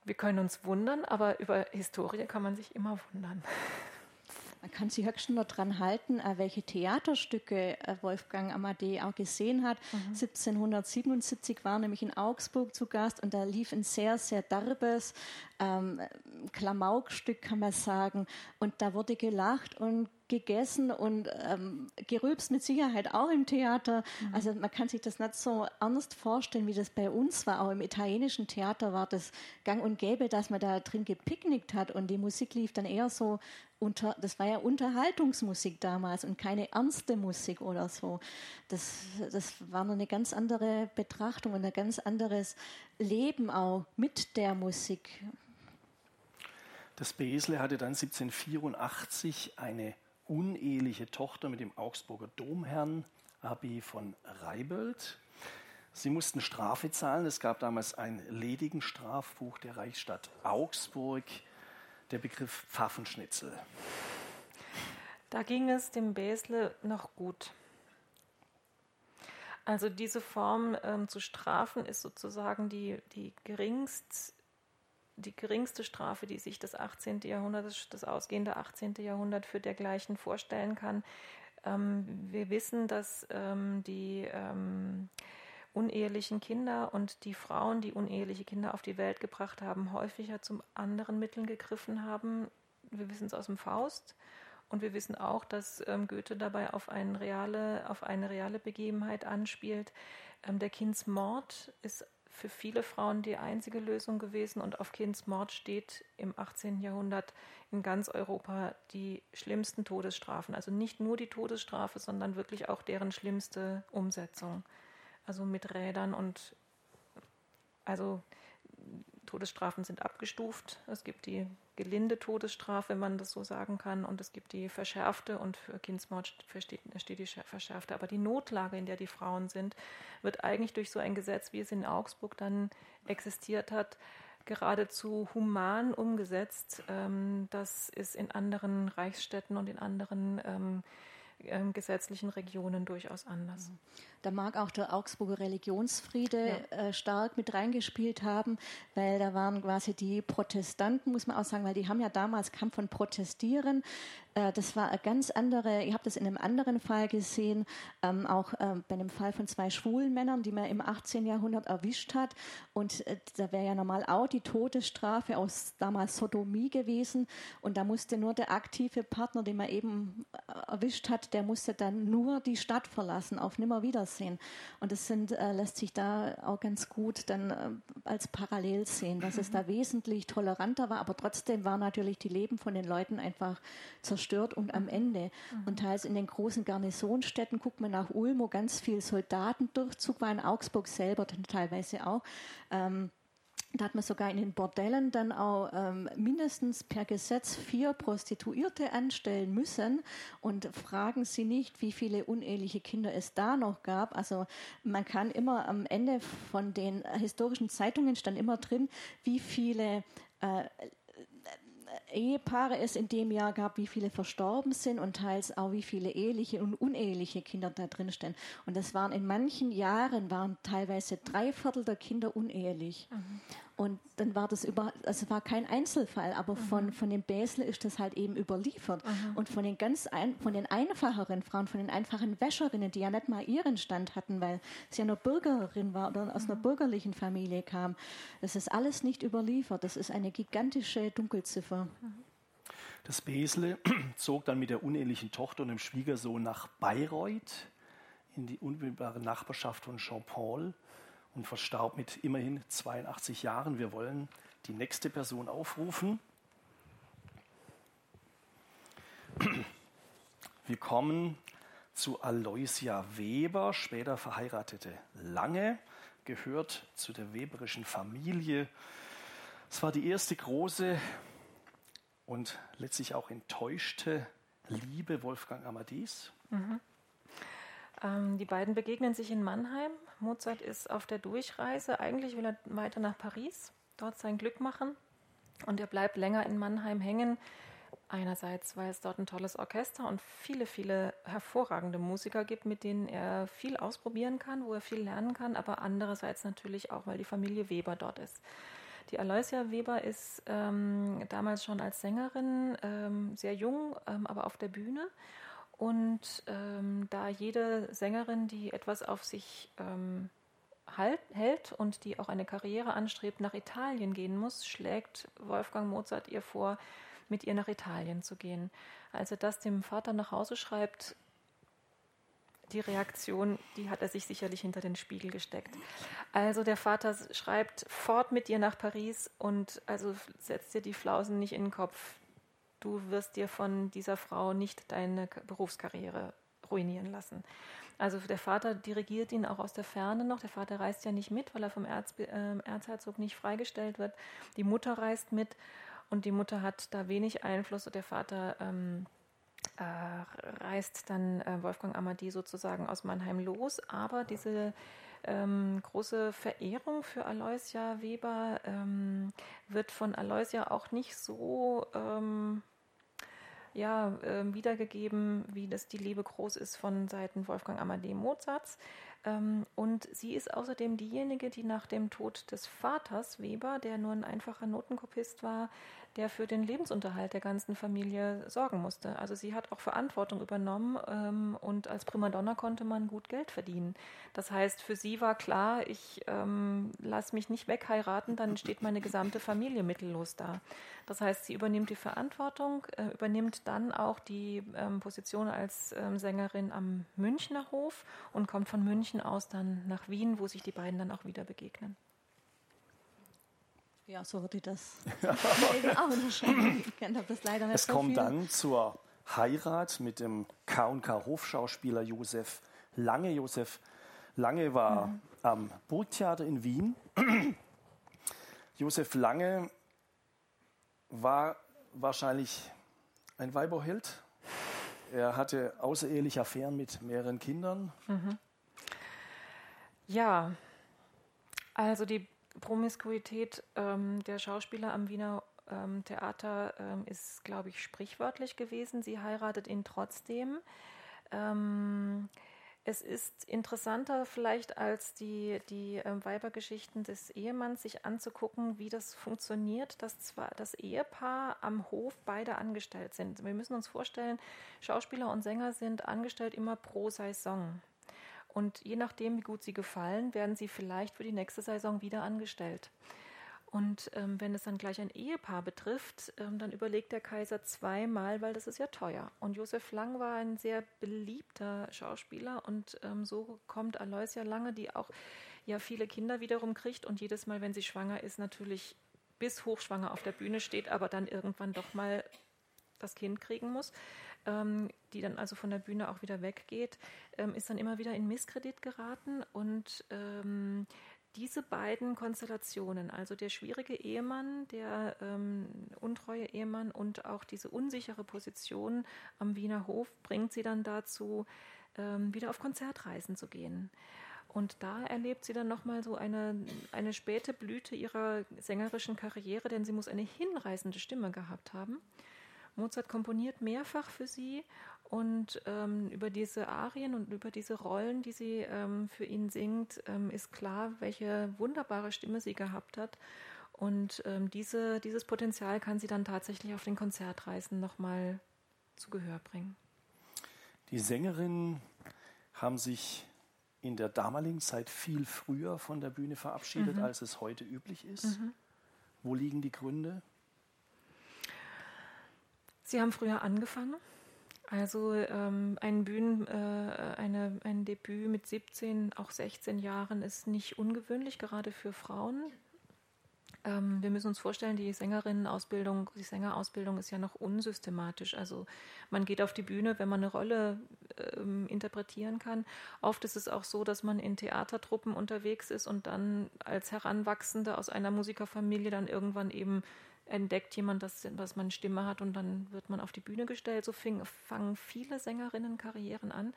wir können uns wundern, aber über Historie kann man sich immer wundern. *laughs* Man kann sich höchstens noch daran halten, äh, welche Theaterstücke äh, Wolfgang Amadee auch gesehen hat. Mhm. 1777 war nämlich in Augsburg zu Gast und da lief ein sehr, sehr derbes ähm, Klamaukstück, kann man sagen. Und da wurde gelacht und gegessen und ähm, gerülpst mit Sicherheit auch im Theater. Mhm. Also man kann sich das nicht so ernst vorstellen, wie das bei uns war. Auch im italienischen Theater war das gang und gäbe, dass man da drin gepicknickt hat und die Musik lief dann eher so unter, das war ja Unterhaltungsmusik damals und keine ernste Musik oder so. Das, das war eine ganz andere Betrachtung und ein ganz anderes Leben auch mit der Musik. Das Besle hatte dann 1784 eine uneheliche Tochter mit dem Augsburger Domherrn Abi von Reibelt. Sie mussten Strafe zahlen. Es gab damals ein ledigen Strafbuch der Reichsstadt Augsburg, der Begriff Pfaffenschnitzel. Da ging es dem Bäsle noch gut. Also diese Form ähm, zu strafen ist sozusagen die, die, geringst, die geringste Strafe, die sich das 18. Jahrhundert, das ausgehende 18. Jahrhundert für dergleichen vorstellen kann. Ähm, wir wissen, dass ähm, die ähm, unehelichen Kinder und die Frauen, die uneheliche Kinder auf die Welt gebracht haben, häufiger zu anderen Mitteln gegriffen haben. Wir wissen es aus dem Faust. Und wir wissen auch, dass ähm, Goethe dabei auf, reale, auf, eine reale Begebenheit anspielt. Ähm, der Kindsmord ist für viele Frauen die einzige Lösung gewesen und auf Kindsmord steht im 18. Jahrhundert in ganz Europa die schlimmsten Todesstrafen. Also nicht nur die Todesstrafe, sondern wirklich auch deren schlimmste Umsetzung. Also mit Rädern und also Todesstrafen sind abgestuft. Es gibt die gelinde Todesstrafe, wenn man das so sagen kann, und es gibt die verschärfte und für Kindsmord steht, steht die verschärfte. Aber die Notlage, in der die Frauen sind, wird eigentlich durch so ein Gesetz, wie es in Augsburg dann existiert hat, geradezu human umgesetzt. Ähm, das ist in anderen Reichsstädten und in anderen ähm, ähm, gesetzlichen Regionen durchaus anders. Da mag auch der Augsburger Religionsfriede ja. äh, stark mit reingespielt haben, weil da waren quasi die Protestanten, muss man auch sagen, weil die haben ja damals Kampf von Protestieren. Äh, das war eine ganz andere, ich habe das in einem anderen Fall gesehen, ähm, auch äh, bei einem Fall von zwei schwulen Männern, die man im 18. Jahrhundert erwischt hat. Und äh, da wäre ja normal auch die Todesstrafe aus damals Sodomie gewesen. Und da musste nur der aktive Partner, den man eben äh, erwischt hat, der musste dann nur die Stadt verlassen, auf Nimmerwiedersehen aussehen. Und das sind, äh, lässt sich da auch ganz gut dann äh, als parallel sehen, dass es da mhm. wesentlich toleranter war, aber trotzdem war natürlich die Leben von den Leuten einfach zerstört und am Ende. Mhm. Und teils in den großen Garnisonstädten, guckt man nach Ulm, wo ganz viel Soldatendurchzug war, in Augsburg selber teilweise auch. Ähm, da hat man sogar in den Bordellen dann auch ähm, mindestens per Gesetz vier Prostituierte anstellen müssen. Und fragen Sie nicht, wie viele uneheliche Kinder es da noch gab. Also man kann immer am Ende von den historischen Zeitungen stand immer drin, wie viele äh, Ehepaare es in dem Jahr gab, wie viele verstorben sind und teils auch wie viele eheliche und uneheliche Kinder da drin stehen. Und das waren in manchen Jahren waren teilweise drei Viertel der Kinder unehelich. Mhm. Und dann war das über, also war kein Einzelfall, aber mhm. von, von den Bäsel ist das halt eben überliefert. Mhm. Und von den ganz ein, von den einfacheren Frauen, von den einfachen Wäscherinnen, die ja nicht mal ihren Stand hatten, weil sie ja eine Bürgerin war oder aus einer mhm. bürgerlichen Familie kam, das ist alles nicht überliefert. Das ist eine gigantische Dunkelziffer. Mhm. Das Besle *clears throat* zog dann mit der unehelichen Tochter und dem Schwiegersohn nach Bayreuth in die unmittelbare Nachbarschaft von Jean-Paul und verstarb mit immerhin 82 Jahren. Wir wollen die nächste Person aufrufen. Wir kommen zu Aloysia Weber, später verheiratete Lange, gehört zu der weberischen Familie. Es war die erste große und letztlich auch enttäuschte Liebe Wolfgang Amadis. Mhm. Ähm, die beiden begegnen sich in Mannheim. Mozart ist auf der Durchreise. Eigentlich will er weiter nach Paris, dort sein Glück machen. Und er bleibt länger in Mannheim hängen. Einerseits, weil es dort ein tolles Orchester und viele, viele hervorragende Musiker gibt, mit denen er viel ausprobieren kann, wo er viel lernen kann, aber andererseits natürlich auch, weil die Familie Weber dort ist. Die Aloysia Weber ist ähm, damals schon als Sängerin ähm, sehr jung, ähm, aber auf der Bühne und ähm, da jede Sängerin, die etwas auf sich ähm, halt, hält und die auch eine Karriere anstrebt, nach Italien gehen muss, schlägt Wolfgang Mozart ihr vor, mit ihr nach Italien zu gehen. Als er das dem Vater nach Hause schreibt, die Reaktion, die hat er sich sicherlich hinter den Spiegel gesteckt. Also der Vater schreibt fort mit dir nach Paris und also setzt dir die Flausen nicht in den Kopf du wirst dir von dieser Frau nicht deine Berufskarriere ruinieren lassen. Also der Vater dirigiert ihn auch aus der Ferne noch. Der Vater reist ja nicht mit, weil er vom Erz, äh, Erzherzog nicht freigestellt wird. Die Mutter reist mit und die Mutter hat da wenig Einfluss und der Vater ähm, äh, reist dann äh, Wolfgang Amadi sozusagen aus Mannheim los. Aber diese ähm, große Verehrung für Aloysia Weber ähm, wird von Aloysia auch nicht so ähm, ja, äh, wiedergegeben, wie das die Liebe groß ist von Seiten Wolfgang Amadee Mozarts. Ähm, und sie ist außerdem diejenige, die nach dem Tod des Vaters Weber, der nur ein einfacher Notenkopist war, der für den Lebensunterhalt der ganzen Familie sorgen musste. Also sie hat auch Verantwortung übernommen ähm, und als Primadonna konnte man gut Geld verdienen. Das heißt, für sie war klar, ich ähm, lasse mich nicht wegheiraten, dann steht meine gesamte Familie mittellos da. Das heißt, sie übernimmt die Verantwortung, äh, übernimmt dann auch die ähm, Position als ähm, Sängerin am Münchner Hof und kommt von München aus dann nach Wien, wo sich die beiden dann auch wieder begegnen. Ja, so würde ich das *laughs* eben auch unterscheiden. Ich kenne das leider nicht Es so kommt viel. dann zur Heirat mit dem K&K Hofschauspieler Josef Lange. Josef Lange war Mhm. am Burgtheater in Wien. *clears throat* Josef Lange war wahrscheinlich ein Weiberheld. Er hatte außereheliche Affären mit mehreren Kindern. Ja, also die Promiskuität ähm, der Schauspieler am Wiener ähm, Theater ähm, ist, glaube ich, sprichwörtlich gewesen. Sie heiratet ihn trotzdem. Ähm, es ist interessanter vielleicht als die, die ähm, Weibergeschichten des Ehemanns, sich anzugucken, wie das funktioniert, dass zwar das Ehepaar am Hof beide angestellt sind. Wir müssen uns vorstellen, Schauspieler und Sänger sind angestellt immer pro Saison. Und je nachdem, wie gut sie gefallen, werden sie vielleicht für die nächste Saison wieder angestellt. Und ähm, wenn es dann gleich ein Ehepaar betrifft, ähm, dann überlegt der Kaiser zweimal, weil das ist ja teuer. Und Josef Lang war ein sehr beliebter Schauspieler und ähm, so kommt Aloysia Lange, die auch ja viele Kinder wiederum kriegt und jedes Mal, wenn sie schwanger ist, natürlich bis hochschwanger auf der Bühne steht, aber dann irgendwann doch mal das Kind kriegen muss, ähm, die dann also von der Bühne auch wieder weggeht, ähm, ist dann immer wieder in Misskredit geraten und ähm, diese beiden Konstellationen, also der schwierige Ehemann, der ähm, untreue Ehemann und auch diese unsichere Position am Wiener Hof, bringt sie dann dazu, ähm, wieder auf Konzertreisen zu gehen. Und da erlebt sie dann nochmal so eine, eine späte Blüte ihrer sängerischen Karriere, denn sie muss eine hinreißende Stimme gehabt haben. Mozart komponiert mehrfach für sie und ähm, über diese Arien und über diese Rollen, die sie ähm, für ihn singt, ähm, ist klar, welche wunderbare Stimme sie gehabt hat. Und ähm, diese, dieses Potenzial kann sie dann tatsächlich auf den Konzertreisen nochmal zu Gehör bringen. Die Sängerinnen haben sich in der damaligen Zeit viel früher von der Bühne verabschiedet, als es heute üblich ist. Wo liegen die Gründe? Sie haben früher angefangen. Also ähm, ein Bühnen, äh, eine, ein Debüt mit 17, auch 16 Jahren ist nicht ungewöhnlich, gerade für Frauen. Ähm, wir müssen uns vorstellen, die Sängerinnenausbildung, die Sängerausbildung ist ja noch unsystematisch. Also man geht auf die Bühne, wenn man eine Rolle ähm, interpretieren kann. Oft ist es auch so, dass man in Theatertruppen unterwegs ist und dann als Heranwachsende aus einer Musikerfamilie dann irgendwann eben entdeckt jemand, dass, dass man Stimme hat und dann wird man auf die Bühne gestellt. So fing, fangen viele Sängerinnenkarrieren an.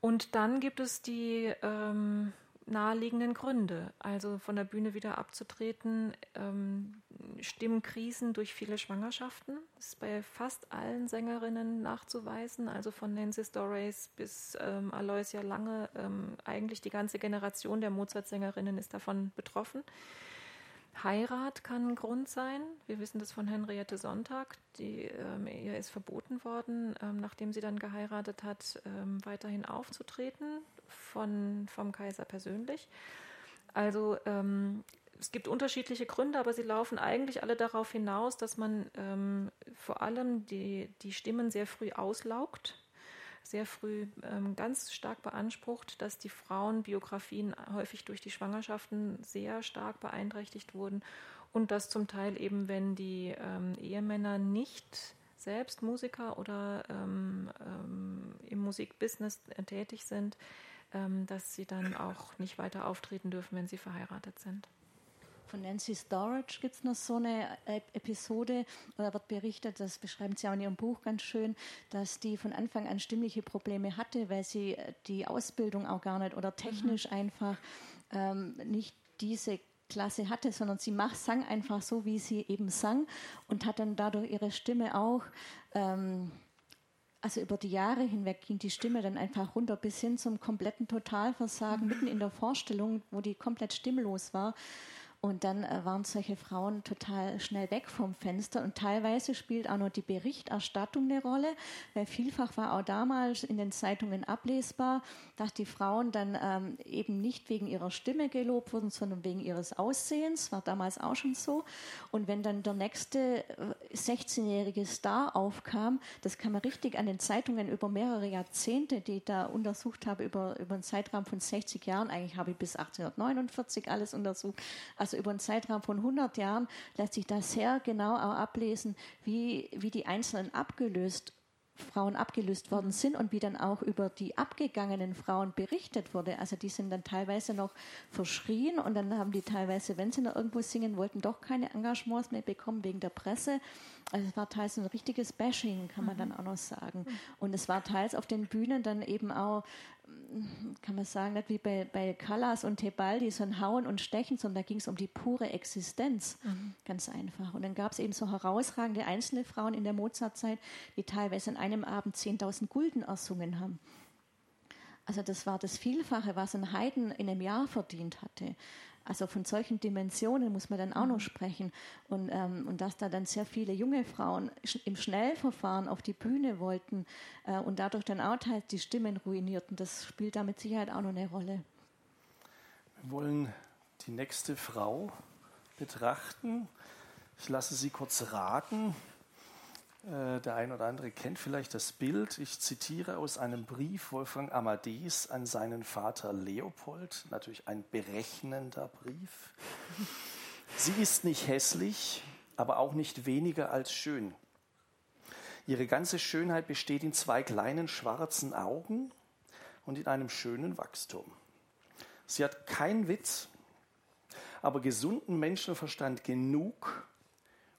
Und dann gibt es die ähm, naheliegenden Gründe, also von der Bühne wieder abzutreten, ähm, Stimmkrisen durch viele Schwangerschaften. Das ist bei fast allen Sängerinnen nachzuweisen, also von Nancy Storace bis ähm, Aloysia Lange. Ähm, eigentlich die ganze Generation der Mozart-Sängerinnen ist davon betroffen. Heirat kann ein Grund sein. Wir wissen das von Henriette Sonntag. Die, ähm, ihr ist verboten worden, ähm, nachdem sie dann geheiratet hat, ähm, weiterhin aufzutreten von, vom Kaiser persönlich. Also ähm, es gibt unterschiedliche Gründe, aber sie laufen eigentlich alle darauf hinaus, dass man ähm, vor allem die, die Stimmen sehr früh auslaugt sehr früh ähm, ganz stark beansprucht, dass die Frauenbiografien häufig durch die Schwangerschaften sehr stark beeinträchtigt wurden und dass zum Teil eben, wenn die ähm, Ehemänner nicht selbst Musiker oder ähm, ähm, im Musikbusiness tätig sind, ähm, dass sie dann auch nicht weiter auftreten dürfen, wenn sie verheiratet sind. Von Nancy Storage gibt es noch so eine äh, Episode, da wird berichtet, das beschreiben Sie auch in Ihrem Buch ganz schön, dass die von Anfang an stimmliche Probleme hatte, weil sie äh, die Ausbildung auch gar nicht oder technisch mhm. einfach ähm, nicht diese Klasse hatte, sondern sie macht, sang einfach so, wie sie eben sang und hat dann dadurch ihre Stimme auch ähm, also über die Jahre hinweg ging die Stimme dann einfach runter bis hin zum kompletten Totalversagen, mitten in der Vorstellung, wo die komplett stimmlos war. Und dann äh, waren solche Frauen total schnell weg vom Fenster. Und teilweise spielt auch noch die Berichterstattung eine Rolle, weil vielfach war auch damals in den Zeitungen ablesbar, dass die Frauen dann ähm, eben nicht wegen ihrer Stimme gelobt wurden, sondern wegen ihres Aussehens. War damals auch schon so. Und wenn dann der nächste äh, 16-jährige Star aufkam, das kann man richtig an den Zeitungen über mehrere Jahrzehnte, die ich da untersucht habe, über, über einen Zeitraum von 60 Jahren, eigentlich habe ich bis 1849 alles untersucht. Also also über einen Zeitraum von 100 Jahren, lässt sich da sehr genau auch ablesen, wie, wie die einzelnen abgelöst Frauen abgelöst worden sind und wie dann auch über die abgegangenen Frauen berichtet wurde. Also die sind dann teilweise noch verschrien und dann haben die teilweise, wenn sie noch irgendwo singen wollten, doch keine Engagements mehr bekommen wegen der Presse. Also es war teils ein richtiges Bashing, kann man mhm. dann auch noch sagen. Und es war teils auf den Bühnen dann eben auch kann man sagen, nicht wie bei, bei Callas und Tebaldi, so ein Hauen und Stechen, sondern da ging es um die pure Existenz. Mhm. Ganz einfach. Und dann gab es eben so herausragende einzelne Frauen in der Mozartzeit, die teilweise an einem Abend 10.000 Gulden ersungen haben. Also das war das Vielfache, was ein Haydn in einem Jahr verdient hatte. Also von solchen Dimensionen muss man dann auch noch mhm. sprechen. Und, ähm, und dass da dann sehr viele junge Frauen im Schnellverfahren auf die Bühne wollten äh, und dadurch dann auch teils die Stimmen ruinierten, das spielt da mit Sicherheit auch noch eine Rolle. Wir wollen die nächste Frau betrachten. Ich lasse Sie kurz raten. Äh, der ein oder andere kennt vielleicht das Bild. Ich zitiere aus einem Brief Wolfgang Amadeus an seinen Vater Leopold. Natürlich ein berechnender Brief. Sie ist nicht hässlich, aber auch nicht weniger als schön. Ihre ganze Schönheit besteht in zwei kleinen schwarzen Augen und in einem schönen Wachstum. Sie hat keinen Witz, aber gesunden Menschenverstand genug,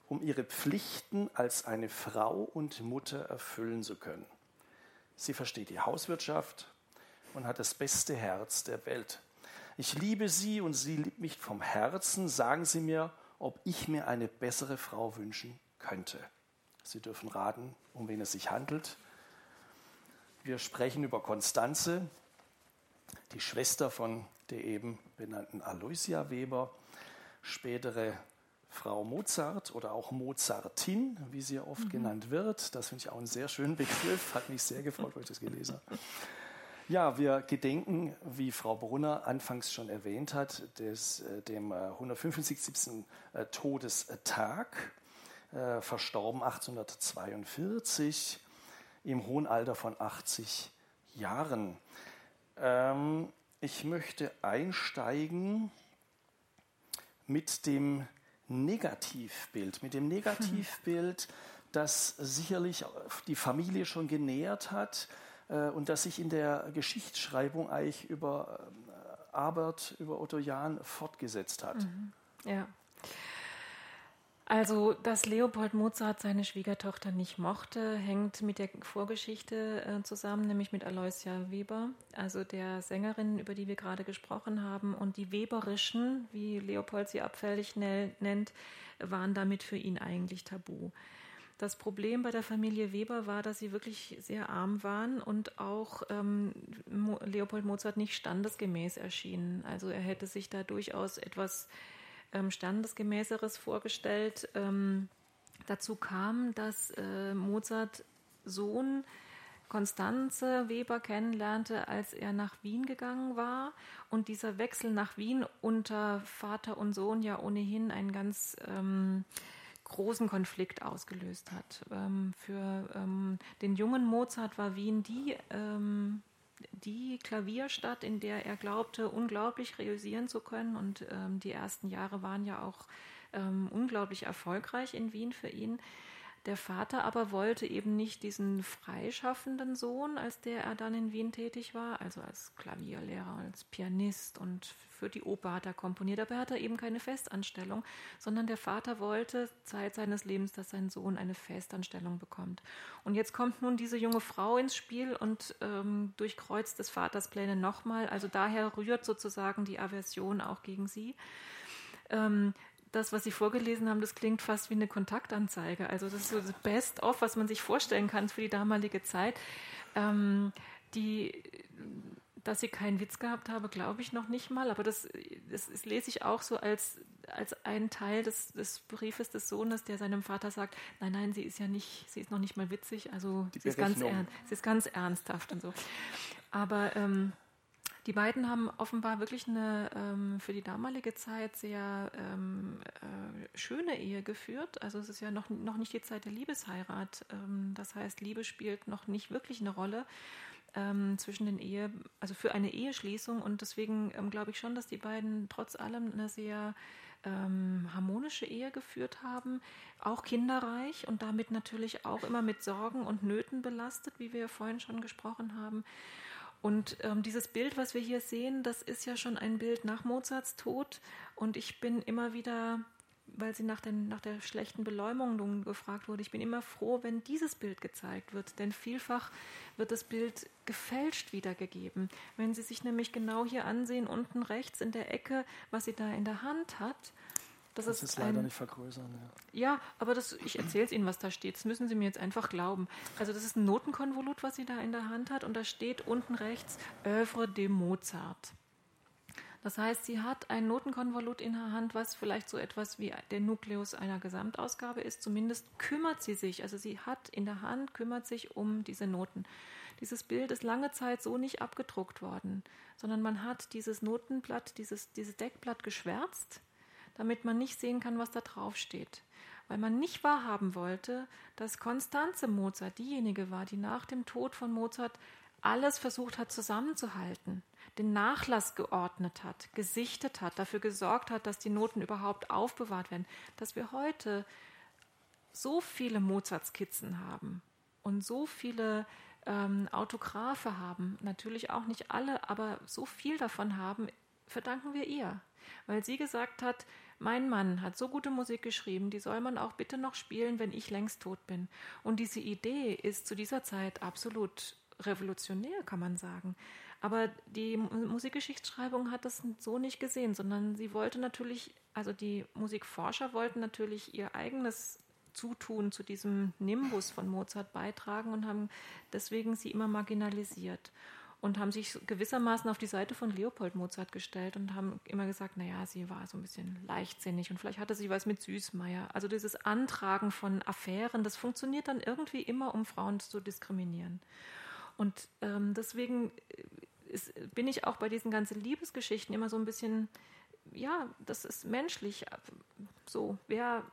um ihre Pflichten als eine Frau und Mutter erfüllen zu können. Sie versteht die Hauswirtschaft und hat das beste Herz der Welt. Ich liebe sie und sie liebt mich vom Herzen. Sagen Sie mir, ob ich mir eine bessere Frau wünschen könnte. Sie dürfen raten, um wen es sich handelt. Wir sprechen über Konstanze, die Schwester von der eben benannten Aloysia Weber, spätere Frau Mozart oder auch Mozartin, wie sie ja oft mhm. genannt wird. Das finde ich auch einen sehr schönen Begriff. Hat mich sehr gefreut, als ich das gelesen habe. Ja, wir gedenken, wie Frau Brunner anfangs schon erwähnt hat, des, äh, dem 175. Äh, äh, Todestag, verstorben 1842 im hohen Alter von 80 Jahren. Ähm, ich möchte einsteigen mit dem Negativbild, mit dem Negativbild, das sicherlich die Familie schon genährt hat äh, und das sich in der Geschichtsschreibung eigentlich über äh, Abert, über Otto Jahn fortgesetzt hat. Mhm. Ja. Also, dass Leopold Mozart seine Schwiegertochter nicht mochte, hängt mit der Vorgeschichte äh, zusammen, nämlich mit Aloysia Weber, also der Sängerin, über die wir gerade gesprochen haben. Und die Weberischen, wie Leopold sie abfällig nennt, waren damit für ihn eigentlich tabu. Das Problem bei der Familie Weber war, dass sie wirklich sehr arm waren und auch ähm, Leopold Mozart nicht standesgemäß erschienen. Also er hätte sich da durchaus etwas ähm, Standesgemäßeres vorgestellt. Ähm, dazu kam, dass äh, Mozart Sohn Konstanze Weber kennenlernte, als er nach Wien gegangen war. Und dieser Wechsel nach Wien unter Vater und Sohn ja ohnehin einen ganz ähm, großen Konflikt ausgelöst hat. Ähm, für ähm, den jungen Mozart war Wien die ähm, die Klavierstadt, in der er glaubte, unglaublich realisieren zu können. Und ähm, die ersten Jahre waren ja auch ähm, unglaublich erfolgreich in Wien für ihn. Der Vater aber wollte eben nicht diesen freischaffenden Sohn, als der er dann in Wien tätig war, also als Klavierlehrer, als Pianist und für die Oper hat er komponiert, aber er hatte eben keine Festanstellung, sondern der Vater wollte Zeit seines Lebens, dass sein Sohn eine Festanstellung bekommt. Und jetzt kommt nun diese junge Frau ins Spiel und ähm, durchkreuzt des Vaters Pläne nochmal. Also daher rührt sozusagen die Aversion auch gegen sie. Ähm, das, was Sie vorgelesen haben, das klingt fast wie eine Kontaktanzeige. Also das ist so das Best-of, was man sich vorstellen kann für die damalige Zeit. Ähm, die, dass sie keinen Witz gehabt habe, glaube ich noch nicht mal, aber das, das, das, lese ich auch so als, als einen Teil des, des Briefes des Sohnes, der seinem Vater sagt, nein, nein, sie ist ja nicht, sie ist noch nicht mal witzig, also sie ist, ganz ernst, sie ist ganz ernsthaft und so. Aber ähm, die beiden haben offenbar wirklich eine ähm, für die damalige Zeit sehr ähm, äh, schöne Ehe geführt. Also es ist ja noch, noch nicht die Zeit der Liebesheirat. Ähm, das heißt, Liebe spielt noch nicht wirklich eine Rolle ähm, zwischen den Ehe, also für eine Eheschließung. Und deswegen ähm, glaube ich schon, dass die beiden trotz allem eine sehr ähm, harmonische Ehe geführt haben, auch kinderreich und damit natürlich auch immer mit Sorgen und Nöten belastet, wie wir vorhin schon gesprochen haben. Und ähm, dieses Bild, was wir hier sehen, das ist ja schon ein Bild nach Mozarts Tod. Und ich bin immer wieder, weil sie nach, den, nach der schlechten Beleumundung gefragt wurde, ich bin immer froh, wenn dieses Bild gezeigt wird. Denn vielfach wird das Bild gefälscht wiedergegeben. Wenn Sie sich nämlich genau hier ansehen, unten rechts in der Ecke, was sie da in der Hand hat, das, das ist, ist, leider ein, nicht vergrößern. Ja, ja aber das, ich erzähle es Ihnen, was da steht. Das müssen Sie mir jetzt einfach glauben. Also das ist ein Notenkonvolut, was sie da in der Hand hat und da steht unten rechts Œuvre de Mozart. Das heißt, sie hat ein Notenkonvolut in der Hand, was vielleicht so etwas wie der Nukleus einer Gesamtausgabe ist. Zumindest kümmert sie sich, also sie hat in der Hand, kümmert sich um diese Noten. Dieses Bild ist lange Zeit so nicht abgedruckt worden, sondern man hat dieses Notenblatt, dieses, dieses Deckblatt geschwärzt damit man nicht sehen kann, was da drauf steht. Weil man nicht wahrhaben wollte, dass Konstanze Mozart diejenige war, die nach dem Tod von Mozart alles versucht hat zusammenzuhalten, den Nachlass geordnet hat, gesichtet hat, dafür gesorgt hat, dass die Noten überhaupt aufbewahrt werden, dass wir heute so viele Mozart-Skizzen haben und so viele ähm, Autographe haben, natürlich auch nicht alle, aber so viel davon haben, verdanken wir ihr, weil sie gesagt hat, mein Mann hat so gute Musik geschrieben, die soll man auch bitte noch spielen, wenn ich längst tot bin. Und diese Idee ist zu dieser Zeit absolut revolutionär, kann man sagen. Aber die Musikgeschichtsschreibung hat das so nicht gesehen, sondern sie wollte natürlich, also die Musikforscher wollten natürlich ihr eigenes Zutun zu diesem Nimbus von Mozart beitragen und haben deswegen sie immer marginalisiert und haben sich gewissermaßen auf die Seite von Leopold Mozart gestellt und haben immer gesagt, naja, sie war so ein bisschen leichtsinnig und vielleicht hatte sie was mit Süßmeier. Also dieses Antragen von Affären, das funktioniert dann irgendwie immer, um Frauen zu diskriminieren. Und ähm, deswegen äh, ist, bin ich auch bei diesen ganzen Liebesgeschichten immer so ein bisschen, ja, das ist menschlich. So, wer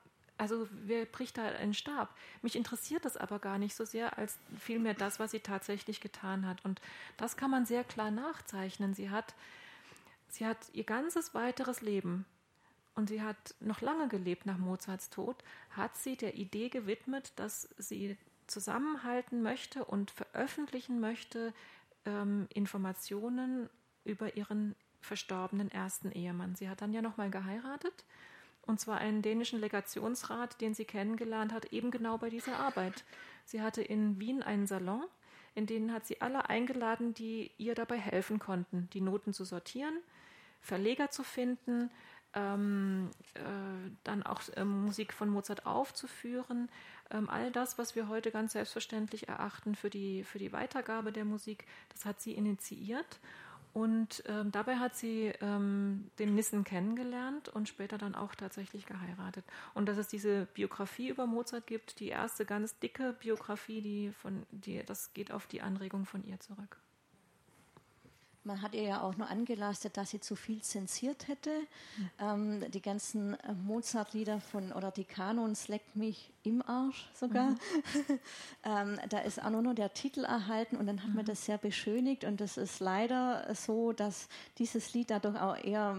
also wer bricht da einen Stab? Mich interessiert das aber gar nicht so sehr, als vielmehr das, was sie tatsächlich getan hat. Und das kann man sehr klar nachzeichnen. Sie hat, sie hat ihr ganzes weiteres Leben und sie hat noch lange gelebt nach Mozarts Tod, hat sie der Idee gewidmet, dass sie zusammenhalten möchte und veröffentlichen möchte ähm, Informationen über ihren verstorbenen ersten Ehemann. Sie hat dann ja nochmal geheiratet und zwar einen dänischen Legationsrat, den sie kennengelernt hat, eben genau bei dieser Arbeit. Sie hatte in Wien einen Salon, in den hat sie alle eingeladen, die ihr dabei helfen konnten, die Noten zu sortieren, Verleger zu finden, ähm, äh, dann auch äh, Musik von Mozart aufzuführen. Ähm, all das, was wir heute ganz selbstverständlich erachten für die, für die Weitergabe der Musik, das hat sie initiiert. Und ähm, dabei hat sie ähm, den Nissen kennengelernt und später dann auch tatsächlich geheiratet. Und dass es diese Biografie über Mozart gibt, die erste ganz dicke Biografie, die von, die, das geht auf die Anregung von ihr zurück. Man hat ihr ja auch nur angelastet, dass sie zu viel zensiert hätte. Mhm. Ähm, die ganzen äh, Mozart-Lieder von oder die Kanons leckt mich im Arsch sogar. Mhm. *laughs* ähm, da ist auch nur noch der Titel erhalten und dann hat mhm. man das sehr beschönigt und das ist leider so, dass dieses Lied dadurch auch eher,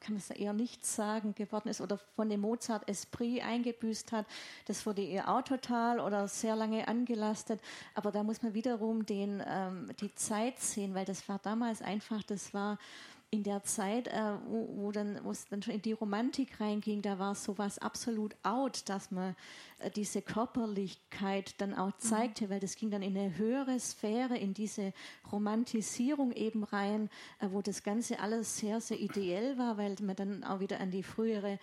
kann man es eher nichts sagen geworden ist oder von dem Mozart Esprit eingebüßt hat. Das wurde ihr auch total oder sehr lange angelastet. Aber da muss man wiederum den, ähm, die Zeit sehen, weil das war damals einfach, das war in der Zeit, äh, wo, wo, dann, wo es dann schon in die Romantik reinging, da war sowas absolut out, dass man äh, diese Körperlichkeit dann auch mhm. zeigte, mhm. weil das ging dann in eine höhere Sphäre, in diese Romantisierung eben rein, äh, wo das Ganze alles sehr, sehr ideell war, weil man dann auch wieder an die frühere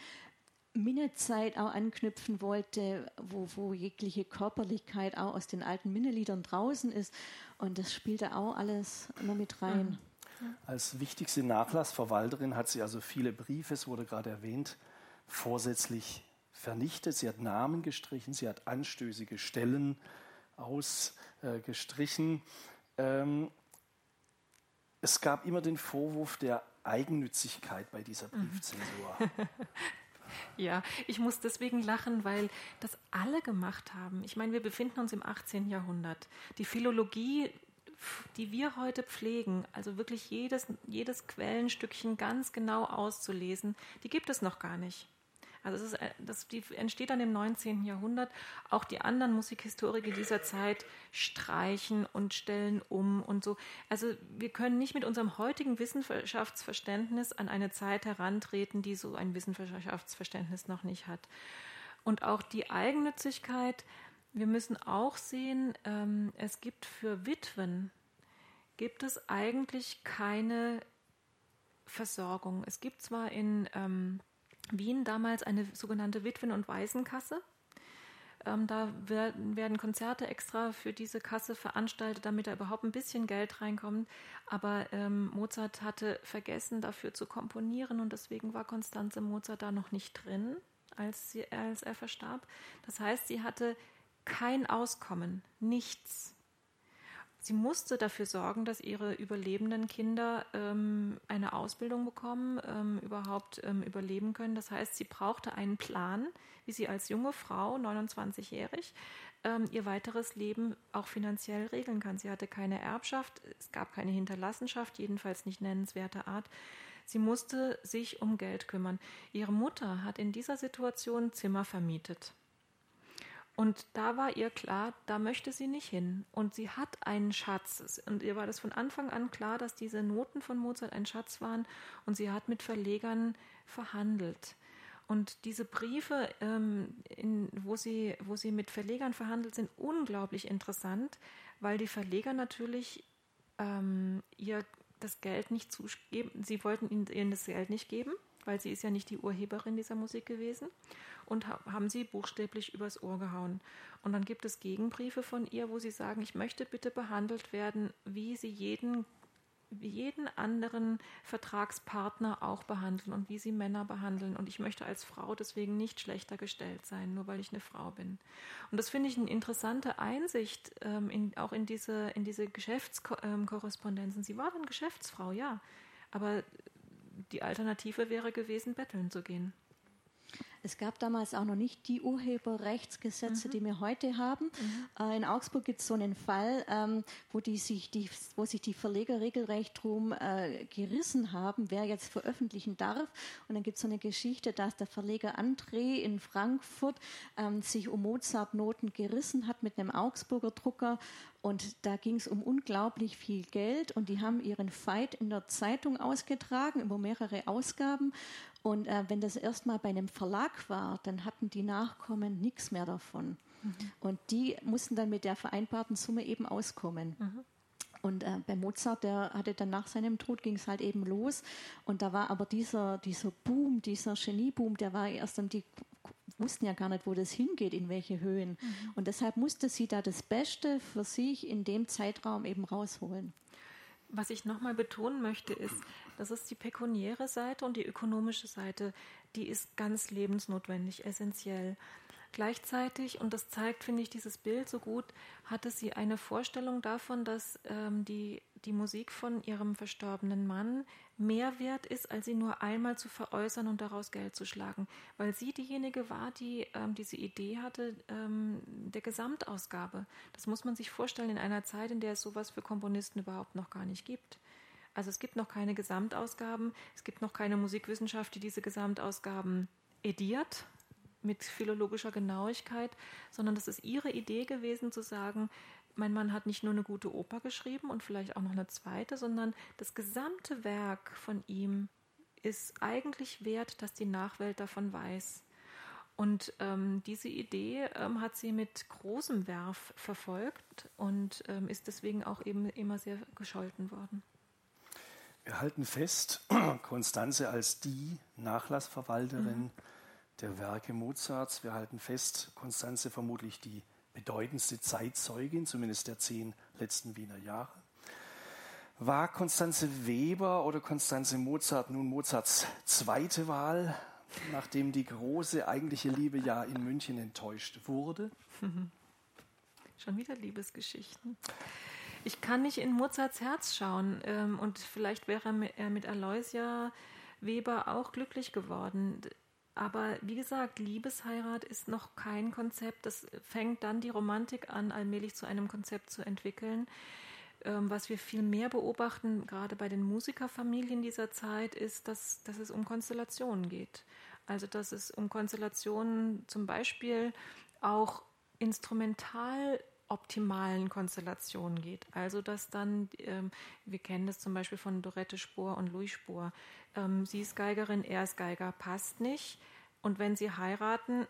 Minnezeit auch anknüpfen wollte, wo, wo jegliche Körperlichkeit auch aus den alten Minneliedern draußen ist. Und das spielte auch alles noch mit rein. Mhm. Als wichtigste Nachlassverwalterin hat sie also viele Briefe, es wurde gerade erwähnt, vorsätzlich vernichtet. Sie hat Namen gestrichen, sie hat anstößige Stellen ausgestrichen. Ähm, es gab immer den Vorwurf der Eigennützigkeit bei dieser mhm. Briefzensur. *laughs* Ja, ich muss deswegen lachen, weil das alle gemacht haben. Ich meine, wir befinden uns im 18. Jahrhundert. Die Philologie, die wir heute pflegen, also wirklich jedes, jedes Quellenstückchen ganz genau auszulesen, die gibt es noch gar nicht. Also ist, äh, das die entsteht dann im 19. Jahrhundert. Auch die anderen Musikhistoriker dieser Zeit streichen und stellen um und so. Also wir können nicht mit unserem heutigen Wissenschaftsverständnis an eine Zeit herantreten, die so ein Wissenschaftsverständnis noch nicht hat. Und auch die Eigennützigkeit, wir müssen auch sehen, ähm, es gibt für Witwen, gibt es eigentlich keine Versorgung. Es gibt zwar in ähm, Wien damals eine sogenannte Witwen- und Waisenkasse. Ähm, da werden, Konzerte extra für diese Kasse veranstaltet, damit da überhaupt ein bisschen Geld reinkommt. Aber ähm, Mozart hatte vergessen, dafür zu komponieren und deswegen war Konstanze Mozart da noch nicht drin, als, sie, als er verstarb. Das heißt, sie hatte kein Auskommen, nichts. Sie musste dafür sorgen, dass ihre überlebenden Kinder ähm, eine Ausbildung bekommen, ähm, überhaupt ähm, überleben können. Das heißt, sie brauchte einen Plan, wie sie als junge Frau, 29-jährig, ähm, ihr weiteres Leben auch finanziell regeln kann. Sie hatte keine Erbschaft, es gab keine Hinterlassenschaft, jedenfalls nicht nennenswerter Art. Sie musste sich um Geld kümmern. Ihre Mutter hat in dieser Situation Zimmer vermietet. Und da war ihr klar, da möchte sie nicht hin. Und sie hat einen Schatz. Und ihr war das von Anfang an klar, dass diese Noten von Mozart ein Schatz waren. Und sie hat mit Verlegern verhandelt. Und diese Briefe, ähm, in, wo, sie, wo sie mit Verlegern verhandelt, sind unglaublich interessant, weil die Verleger natürlich ähm, ihr das Geld nicht zugeben. Sie wollten ihnen, ihnen das Geld nicht geben, weil sie ist ja nicht die Urheberin dieser Musik gewesen und haben sie buchstäblich übers Ohr gehauen. Und dann gibt es Gegenbriefe von ihr, wo sie sagen, ich möchte bitte behandelt werden, wie sie jeden jeden anderen Vertragspartner auch behandeln und wie sie Männer behandeln. Und ich möchte als Frau deswegen nicht schlechter gestellt sein, nur weil ich eine Frau bin. Und das finde ich eine interessante Einsicht ähm, in, auch in diese, in diese Geschäftskorrespondenzen. Sie war dann Geschäftsfrau, ja. Aber die Alternative wäre gewesen, betteln zu gehen. Es gab damals auch noch nicht die Urheberrechtsgesetze, mhm. die wir heute haben. Mhm. Äh, in Augsburg gibt es so einen Fall, ähm, wo, die sich die, wo sich die Verleger regelrecht drum äh, gerissen haben, wer jetzt veröffentlichen darf. Und dann gibt es so eine Geschichte, dass der Verleger André in Frankfurt ähm, sich um Mozart-Noten gerissen hat mit einem Augsburger Drucker und da ging es um unglaublich viel Geld und die haben ihren Fight in der Zeitung ausgetragen über mehrere Ausgaben. Und äh, wenn das erstmal bei einem Verlag war, dann hatten die Nachkommen nichts mehr davon. Mhm. Und die mussten dann mit der vereinbarten Summe eben auskommen. Mhm. Und äh, bei Mozart, der hatte dann nach seinem Tod ging es halt eben los. Und da war aber dieser, dieser Boom, dieser Genieboom, der war erst dann die wussten ja gar nicht, wo das hingeht, in welche Höhen. Mhm. Und deshalb musste sie da das Beste für sich in dem Zeitraum eben rausholen. Was ich nochmal betonen möchte, ist, das ist die pekuniäre Seite und die ökonomische Seite, die ist ganz lebensnotwendig, essentiell. Gleichzeitig, und das zeigt, finde ich, dieses Bild so gut, hatte sie eine Vorstellung davon, dass ähm, die, die Musik von ihrem verstorbenen Mann mehr wert ist, als sie nur einmal zu veräußern und daraus Geld zu schlagen. Weil sie diejenige war, die ähm, diese Idee hatte ähm, der Gesamtausgabe. Das muss man sich vorstellen in einer Zeit, in der es sowas für Komponisten überhaupt noch gar nicht gibt. Also es gibt noch keine Gesamtausgaben, es gibt noch keine Musikwissenschaft, die diese Gesamtausgaben ediert mit philologischer Genauigkeit, sondern das ist ihre Idee gewesen zu sagen, mein Mann hat nicht nur eine gute Oper geschrieben und vielleicht auch noch eine zweite, sondern das gesamte Werk von ihm ist eigentlich wert, dass die Nachwelt davon weiß. Und ähm, diese Idee ähm, hat sie mit großem Werf verfolgt und ähm, ist deswegen auch eben immer sehr gescholten worden. Wir halten fest, *clears throat* Konstanze als die Nachlassverwalterin mhm der Werke Mozarts. Wir halten fest, Konstanze vermutlich die bedeutendste Zeitzeugin, zumindest der zehn letzten Wiener Jahre. War Konstanze Weber oder Konstanze Mozart nun Mozarts zweite Wahl, nachdem die große eigentliche Liebe ja in München enttäuscht wurde? *laughs* Schon wieder Liebesgeschichten. Ich kann nicht in Mozarts Herz schauen ähm, und vielleicht wäre er mit Aloysia Weber auch glücklich geworden. Aber wie gesagt, Liebesheirat ist noch kein Konzept. Das fängt dann die Romantik an, allmählich zu einem Konzept zu entwickeln. Ähm, was wir viel mehr beobachten, gerade bei den Musikerfamilien dieser Zeit, ist, dass, dass es um Konstellationen geht. Also dass es um Konstellationen zum Beispiel auch instrumental optimalen Konstellationen geht. Also dass dann, ähm, wir kennen das zum Beispiel von Dorette Spohr und Louis Spohr, ähm, sie ist Geigerin, er ist Geiger, passt nicht. Und wenn sie heiraten,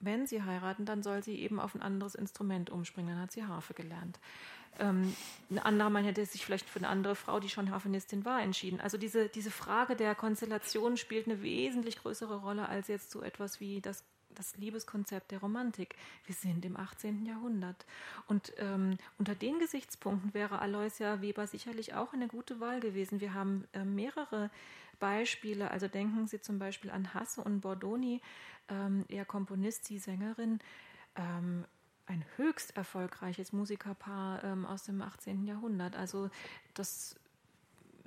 wenn sie heiraten, dann soll sie eben auf ein anderes Instrument umspringen. Dann hat sie Harfe gelernt. Ähm, ein anderer Mann hätte sich vielleicht für eine andere Frau, die schon Harfenistin war, entschieden. Also diese, diese Frage der Konstellation spielt eine wesentlich größere Rolle als jetzt so etwas wie das das Liebeskonzept der Romantik. Wir sind im 18. Jahrhundert. Und ähm, unter den Gesichtspunkten wäre Aloysia Weber sicherlich auch eine gute Wahl gewesen. Wir haben äh, mehrere Beispiele. Also denken Sie zum Beispiel an Hasse und Bordoni, ähm, er Komponist, sie Sängerin. Ähm, ein höchst erfolgreiches Musikerpaar ähm, aus dem 18. Jahrhundert. Also das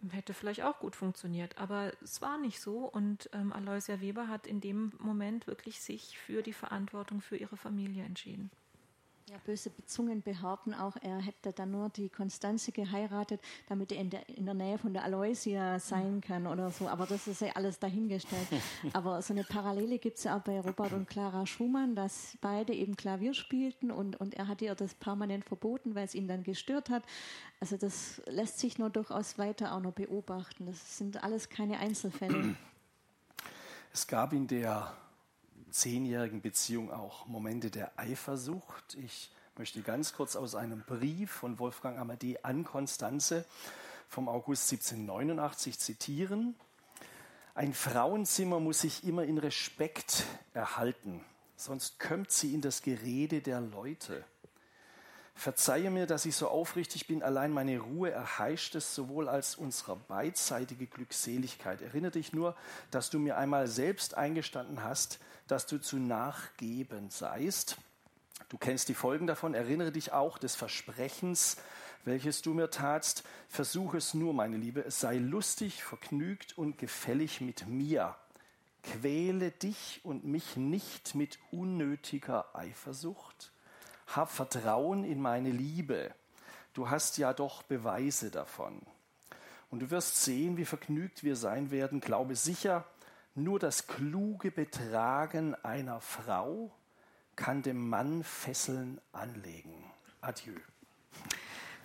hätte vielleicht auch gut funktioniert, aber es war nicht so und ähm, Aloysia Weber hat in dem Moment wirklich sich für die Verantwortung für ihre Familie entschieden. Ja, böse Zungen behaupten auch, er hätte dann nur die Konstanze geheiratet, damit er in der, in der Nähe von der Aloysia sein kann oder so. Aber das ist ja alles dahingestellt. *laughs* Aber so eine Parallele gibt es ja auch bei Robert und Clara Schumann, dass beide eben Klavier spielten und, und er hatte ihr das permanent verboten, weil es ihn dann gestört hat. Also das lässt sich nur durchaus weiter auch noch beobachten. Das sind alles keine Einzelfälle. Es gab in der zehnjährigen Beziehung auch Momente der Eifersucht. Ich möchte ganz kurz aus einem Brief von Wolfgang Amadee an Konstanze vom August 1789 zitieren. Ein Frauenzimmer muss sich immer in Respekt erhalten, sonst kommt sie in das Gerede der Leute. Verzeihe mir, dass ich so aufrichtig bin, allein meine Ruhe erheischt es sowohl als unsere beidseitige Glückseligkeit. Erinnere dich nur, dass du mir einmal selbst eingestanden hast, dass du zu nachgeben seist. Du kennst die Folgen davon. Erinnere dich auch des Versprechens, welches du mir tatst. Versuche es nur, meine Liebe, es sei lustig, vergnügt und gefällig mit mir. Quäle dich und mich nicht mit unnötiger Eifersucht hab Vertrauen in meine Liebe. Du hast ja doch Beweise davon. Und du wirst sehen, wie vergnügt wir sein werden. Glaube sicher, nur das kluge Betragen einer Frau kann dem Mann Fesseln anlegen. Adieu.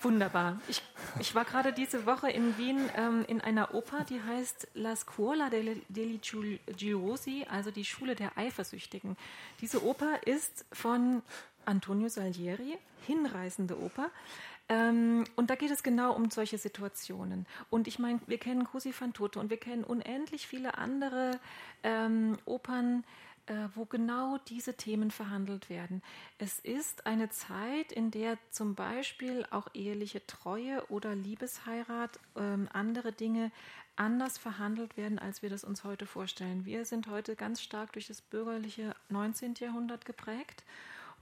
Wunderbar. Ich, ich war gerade diese Woche in Wien ähm, in einer Oper, die heißt La Scuola degli Giurosi, also die Schule der Eifersüchtigen. Diese Oper ist von Antonio Salieri, hinreißende Oper. Ähm, und da geht es genau um solche Situationen. Und ich meine, wir kennen Cosi fan tutte und wir kennen unendlich viele andere ähm, Opern, äh, wo genau diese Themen verhandelt werden. Es ist eine Zeit, in der zum Beispiel auch eheliche Treue oder Liebesheirat, ähm, andere Dinge anders verhandelt werden, als wir das uns heute vorstellen. Wir sind heute ganz stark durch das bürgerliche 19. Jahrhundert geprägt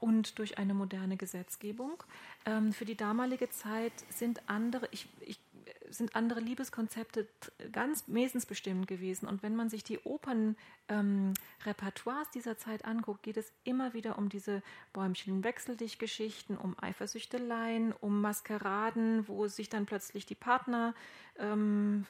und durch eine moderne Gesetzgebung. Ähm, für die damalige Zeit sind andere, ich, ich, sind andere Liebeskonzepte ganz wesensbestimmend gewesen. Und wenn man sich die Opernrepertoires ähm, dieser Zeit anguckt, geht es immer wieder um diese Bäumchen-Wechsel-Dich-Geschichten, um Eifersüchteleien, um Maskeraden, wo sich dann plötzlich die Partner ähm,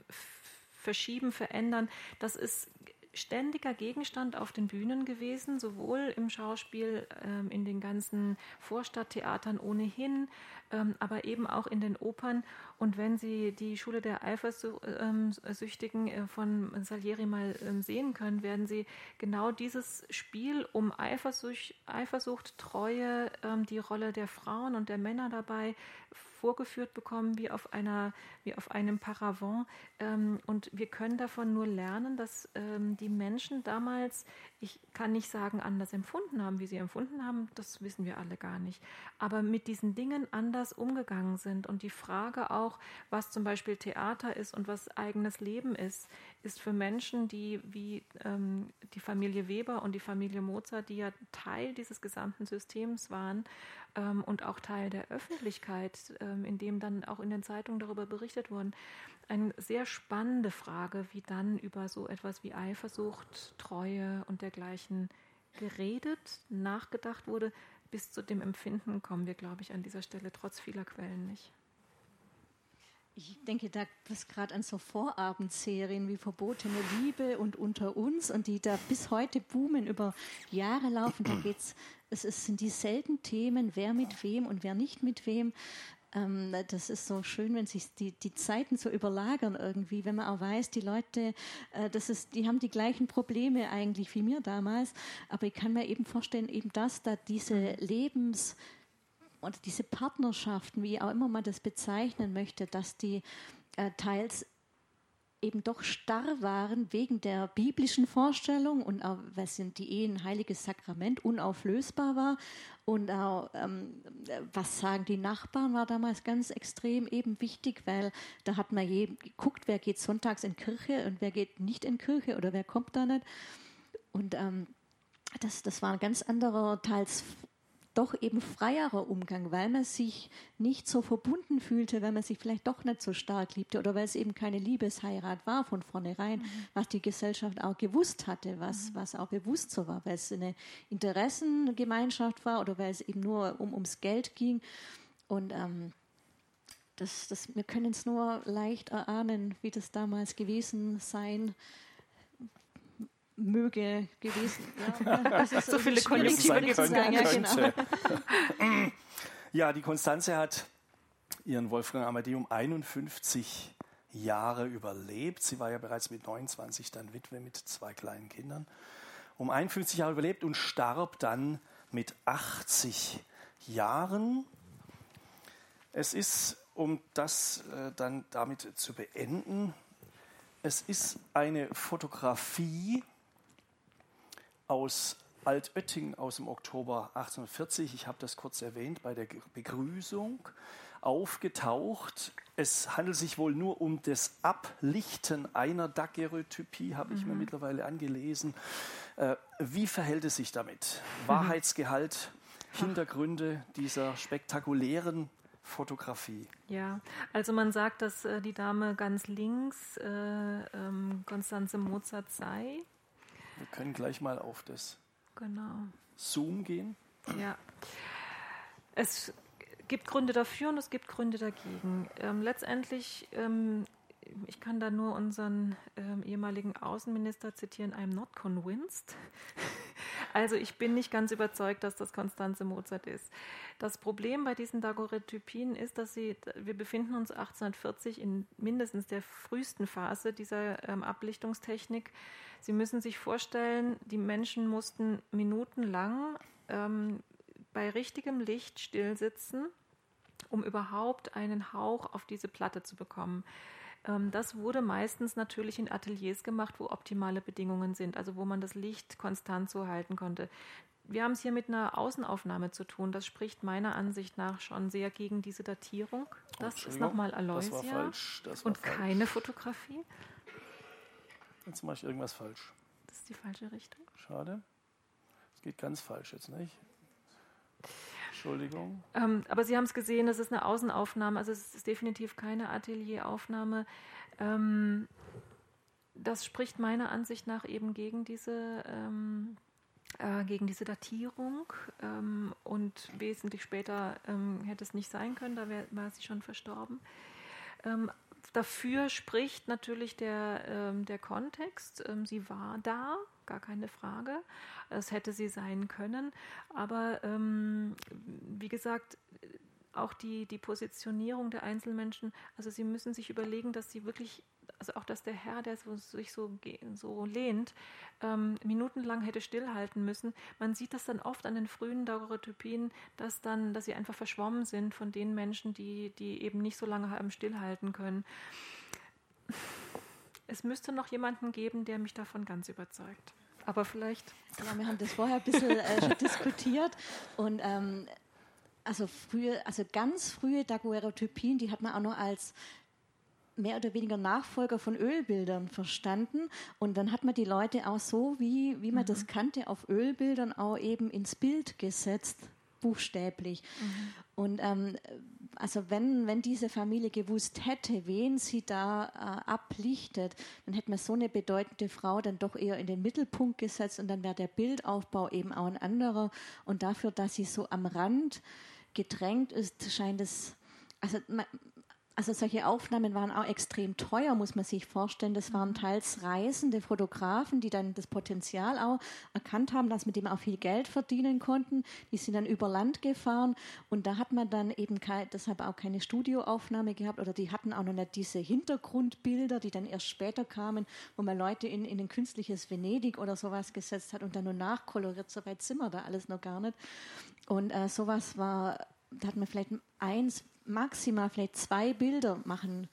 verschieben, verändern. Das ist ständiger Gegenstand auf den Bühnen gewesen, sowohl im Schauspiel, ähm, in den ganzen Vorstadttheatern ohnehin, ähm, aber eben auch in den Opern. Und wenn Sie die Schule der Eifersüchtigen äh, von Salieri mal ähm, sehen können, werden Sie genau dieses Spiel um Eifersucht, Eifersucht Treue, ähm, die Rolle der Frauen und der Männer dabei vorgeführt bekommen wie auf einer, wie auf einem Paravent. Ähm, und wir können davon nur lernen, dass ähm, die Menschen damals, ich kann nicht sagen, anders empfunden haben, wie sie empfunden haben, das wissen wir alle gar nicht. Aber mit diesen Dingen anders umgegangen sind. Und die Frage auch, was zum Beispiel Theater ist und was eigenes Leben ist, ist für Menschen, die wie ähm, die Familie Weber und die Familie Mozart, die ja Teil dieses gesamten Systems waren ähm, und auch Teil der Öffentlichkeit, ähm, in dem dann auch in den Zeitungen darüber berichtet wurden, eine sehr spannende Frage, wie dann über so etwas wie Eifersucht, Treue und dergleichen geredet, nachgedacht wurde. Bis zu dem Empfinden kommen wir, glaube ich, an dieser Stelle trotz vieler Quellen nicht. Ich denke da gerade an so Vorabendserien wie Verbotene Liebe und Unter uns und die da bis heute boomen, über Jahre laufen. Da geht's, es, es sind dieselben Themen, wer mit wem und wer nicht mit wem. Ähm, das ist so schön, wenn sich die, die Zeiten so überlagern irgendwie, wenn man auch weiß, die Leute, äh, das ist, die haben die gleichen Probleme eigentlich wie mir damals. Aber ich kann mir eben vorstellen, eben das, da diese Lebens und diese Partnerschaften, wie auch immer man das bezeichnen möchte, dass die äh, teils eben doch starr waren wegen der biblischen Vorstellung und auch, weil sind die Ehe ein heiliges Sakrament unauflösbar war und auch ähm, was sagen die Nachbarn war damals ganz extrem eben wichtig, weil da hat man je geguckt, wer geht sonntags in Kirche und wer geht nicht in Kirche oder wer kommt da nicht. Und ähm, das, das war ein ganz anderer, teils doch eben freierer Umgang, weil man sich nicht so verbunden fühlte, weil man sich vielleicht doch nicht so stark liebte oder weil es eben keine Liebesheirat war von vornherein, mhm. was die Gesellschaft auch gewusst hatte, was, mhm. was auch bewusst so war, weil es eine Interessengemeinschaft war oder weil es eben nur um, ums Geld ging. Und ähm, das, das, wir können es nur leicht erahnen, wie das damals gewesen sein möge gewesen. Ja, *laughs* so viele Konjunktive gibt es ja, genau. *laughs* ja, die Konstanze hat ihren Wolfgang Amadeum 51 Jahre überlebt. Sie war ja bereits mit 29 dann Witwe mit zwei kleinen Kindern. Um 51 Jahre überlebt und starb dann mit 80 Jahren. Es ist, um das äh, dann damit zu beenden, es ist eine Fotografie aus Altötting aus dem Oktober 1840. Ich habe das kurz erwähnt bei der Begrüßung aufgetaucht. Es handelt sich wohl nur um das Ablichten einer Daguerreotypie, habe ich mhm. mir mittlerweile angelesen. Äh, wie verhält es sich damit? Mhm. Wahrheitsgehalt, Hintergründe dieser spektakulären Fotografie. Ja, also man sagt, dass äh, die Dame ganz links äh, ähm, Konstanze Mozart sei. Wir können gleich mal auf das genau. Zoom gehen. Ja. Es gibt Gründe dafür und es gibt Gründe dagegen. Ähm, letztendlich, ähm, ich kann da nur unseren ähm, ehemaligen Außenminister zitieren, I'm not convinced. *laughs* Also ich bin nicht ganz überzeugt, dass das Konstanze Mozart ist. Das Problem bei diesen Daguerreotypien ist, dass sie, wir befinden uns 1840 in mindestens der frühesten Phase dieser ähm, Ablichtungstechnik. Sie müssen sich vorstellen, die Menschen mussten minutenlang ähm, bei richtigem Licht stillsitzen, um überhaupt einen Hauch auf diese Platte zu bekommen. Ähm, das wurde meistens natürlich in Ateliers gemacht, wo optimale Bedingungen sind, also wo man das Licht konstant so halten konnte. Wir haben es hier mit einer Außenaufnahme zu tun. Das spricht meiner Ansicht nach schon sehr gegen diese Datierung. Das ist nochmal Aloysia das war falsch. Das war und falsch. keine Fotografie. Jetzt mache ich irgendwas falsch. Das ist die falsche Richtung. Schade. Es geht ganz falsch jetzt nicht. Entschuldigung. Ähm, aber Sie haben es gesehen, es ist eine Außenaufnahme, also es ist definitiv keine Atelieraufnahme. Ähm, das spricht meiner Ansicht nach eben gegen diese, ähm, äh, gegen diese Datierung ähm, und wesentlich später ähm, hätte es nicht sein können, da wär, war sie schon verstorben. Ähm, dafür spricht natürlich der, ähm, der Kontext. Ähm, sie war da, gar keine Frage. Es hätte sie sein können. Aber ähm, wie gesagt, auch die, die Positionierung der Einzelmenschen, also sie müssen sich überlegen, dass sie wirklich also auch, dass der Herr, der so, sich so, so lehnt, ähm, minutenlang hätte stillhalten müssen. Man sieht das dann oft an den frühen Daguerreotypien, dass dann, dass sie einfach verschwommen sind von den Menschen, die, die eben nicht so lange haben stillhalten können. Es müsste noch jemanden geben, der mich davon ganz überzeugt. Aber vielleicht. Ja, wir haben das vorher ein bisschen äh, *laughs* schon diskutiert und ähm, also frühe, also ganz frühe Daguerreotypien, die hat man auch noch als mehr oder weniger Nachfolger von Ölbildern verstanden. Und dann hat man die Leute auch so, wie, wie man mhm. das kannte, auf Ölbildern auch eben ins Bild gesetzt, buchstäblich. Mhm. Und ähm, also wenn, wenn diese Familie gewusst hätte, wen sie da äh, ablichtet, dann hätte man so eine bedeutende Frau dann doch eher in den Mittelpunkt gesetzt und dann wäre der Bildaufbau eben auch ein anderer. Und dafür, dass sie so am Rand gedrängt ist, scheint es, also also solche Aufnahmen waren auch extrem teuer, muss man sich vorstellen. Das waren teils reisende Fotografen, die dann das Potenzial auch erkannt haben, dass mit dem auch viel Geld verdienen konnten. Die sind dann über Land gefahren und da hat man dann eben kein, deshalb auch keine Studioaufnahme gehabt oder die hatten auch noch nicht diese Hintergrundbilder, die dann erst später kamen, wo man Leute in, in ein künstliches Venedig oder sowas gesetzt hat und dann nur nachkoloriert. So weit sind wir da alles noch gar nicht. Und äh, sowas war, hat man vielleicht eins maximal vielleicht zwei Bilder machen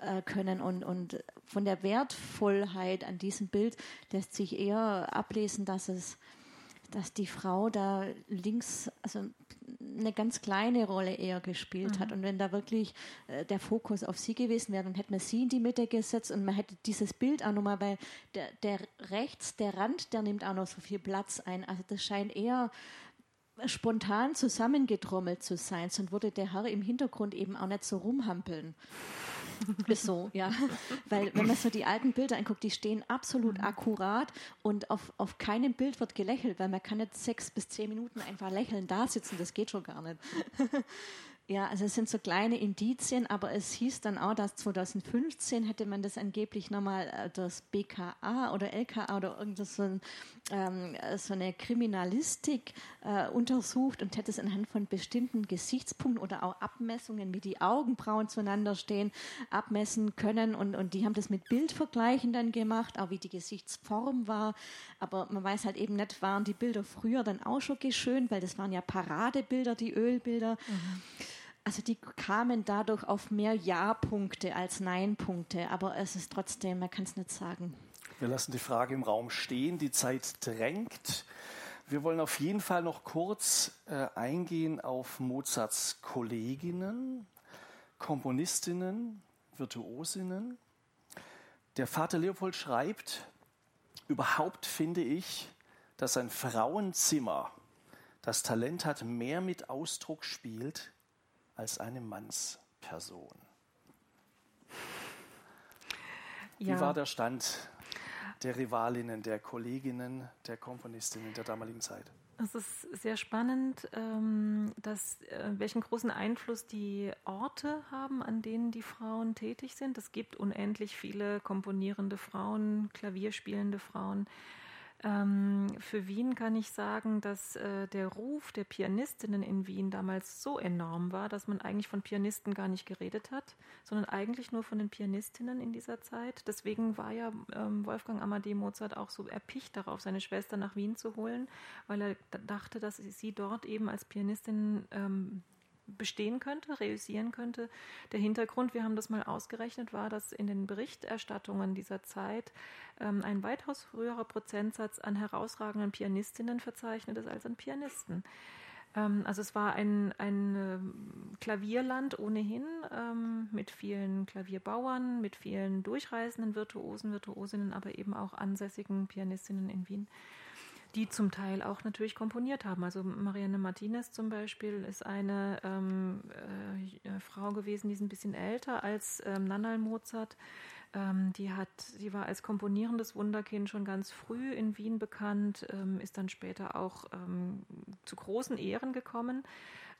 äh, können und, und von der Wertvollheit an diesem Bild lässt sich eher ablesen, dass es dass die Frau da links also eine ganz kleine Rolle eher gespielt mhm. hat. Und wenn da wirklich äh, der Fokus auf sie gewesen wäre, dann hätte man sie in die Mitte gesetzt und man hätte dieses Bild auch nochmal, weil der, der rechts, der Rand, der nimmt auch noch so viel Platz ein. Also das scheint eher spontan zusammengetrommelt zu sein, sonst würde der Herr im Hintergrund eben auch nicht so rumhampeln. *laughs* so, ja. Weil wenn man so die alten Bilder anguckt, die stehen absolut mhm. akkurat und auf, auf keinem Bild wird gelächelt, weil man kann nicht sechs bis zehn Minuten einfach lächeln da sitzen, das geht schon gar nicht. *laughs* Ja, also es sind so kleine Indizien, aber es hieß dann auch, dass 2015 hätte man das angeblich nochmal äh, das BKA oder LKA oder irgendwas so, ein, ähm, so eine Kriminalistik äh, untersucht und hätte es anhand von bestimmten Gesichtspunkten oder auch Abmessungen, wie die Augenbrauen zueinander stehen, abmessen können und, und die haben das mit Bildvergleichen dann gemacht, auch wie die Gesichtsform war, aber man weiß halt eben nicht, waren die Bilder früher dann auch schon geschönt, weil das waren ja Paradebilder, die Ölbilder. Mhm. Also die kamen dadurch auf mehr Ja-Punkte als Nein-Punkte, aber es ist trotzdem, man kann es nicht sagen. Wir lassen die Frage im Raum stehen, die Zeit drängt. Wir wollen auf jeden Fall noch kurz äh, eingehen auf Mozarts Kolleginnen, Komponistinnen, Virtuosinnen. Der Vater Leopold schreibt, überhaupt finde ich, dass ein Frauenzimmer das Talent hat, mehr mit Ausdruck spielt als eine Mannsperson. Wie ja. war der Stand der Rivalinnen, der Kolleginnen, der Komponistinnen der damaligen Zeit? Es ist sehr spannend, ähm, dass, äh, welchen großen Einfluss die Orte haben, an denen die Frauen tätig sind. Es gibt unendlich viele komponierende Frauen, klavierspielende Frauen. Ähm, für Wien kann ich sagen, dass äh, der Ruf der Pianistinnen in Wien damals so enorm war, dass man eigentlich von Pianisten gar nicht geredet hat, sondern eigentlich nur von den Pianistinnen in dieser Zeit. Deswegen war ja ähm, Wolfgang Amadee Mozart auch so erpicht darauf, seine Schwester nach Wien zu holen, weil er dachte, dass sie dort eben als Pianistin ähm, bestehen könnte, reüssieren könnte. Der Hintergrund, wir haben das mal ausgerechnet, war, dass in den Berichterstattungen dieser Zeit ähm, ein weitaus früherer Prozentsatz an herausragenden Pianistinnen verzeichnet ist als an Pianisten. Ähm, also es war ein, ein äh, Klavierland ohnehin ähm, mit vielen Klavierbauern, mit vielen durchreisenden Virtuosen, Virtuosinnen, aber eben auch ansässigen Pianistinnen in Wien die zum Teil auch natürlich komponiert haben. Also Marianne Martinez zum Beispiel ist eine ähm, äh, Frau gewesen, die ist ein bisschen älter als ähm, Nannal Mozart. Ähm, die hat, sie war als komponierendes Wunderkind schon ganz früh in Wien bekannt, ähm, ist dann später auch ähm, zu großen Ehren gekommen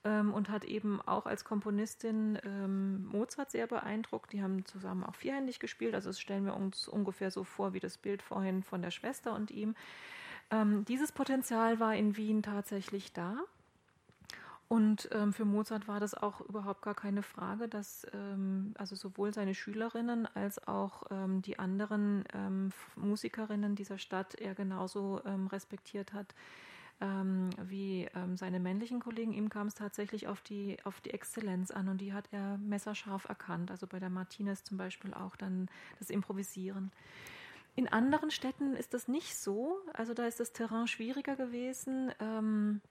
ähm, und hat eben auch als Komponistin ähm, Mozart sehr beeindruckt. Die haben zusammen auch vierhändig gespielt, also das stellen wir uns ungefähr so vor wie das Bild vorhin von der Schwester und ihm. Ähm, dieses Potenzial war in Wien tatsächlich da. Und ähm, für Mozart war das auch überhaupt gar keine Frage, dass ähm, also sowohl seine Schülerinnen als auch ähm, die anderen ähm, Musikerinnen dieser Stadt er genauso ähm, respektiert hat ähm, wie seine männlichen Kollegen. Ihm kam es tatsächlich auf die, auf die Exzellenz an und die hat er messerscharf erkannt. Also bei der Martinez zum Beispiel auch dann das Improvisieren. In anderen Städten ist das nicht so. Also da ist das Terrain schwieriger gewesen. Ähm,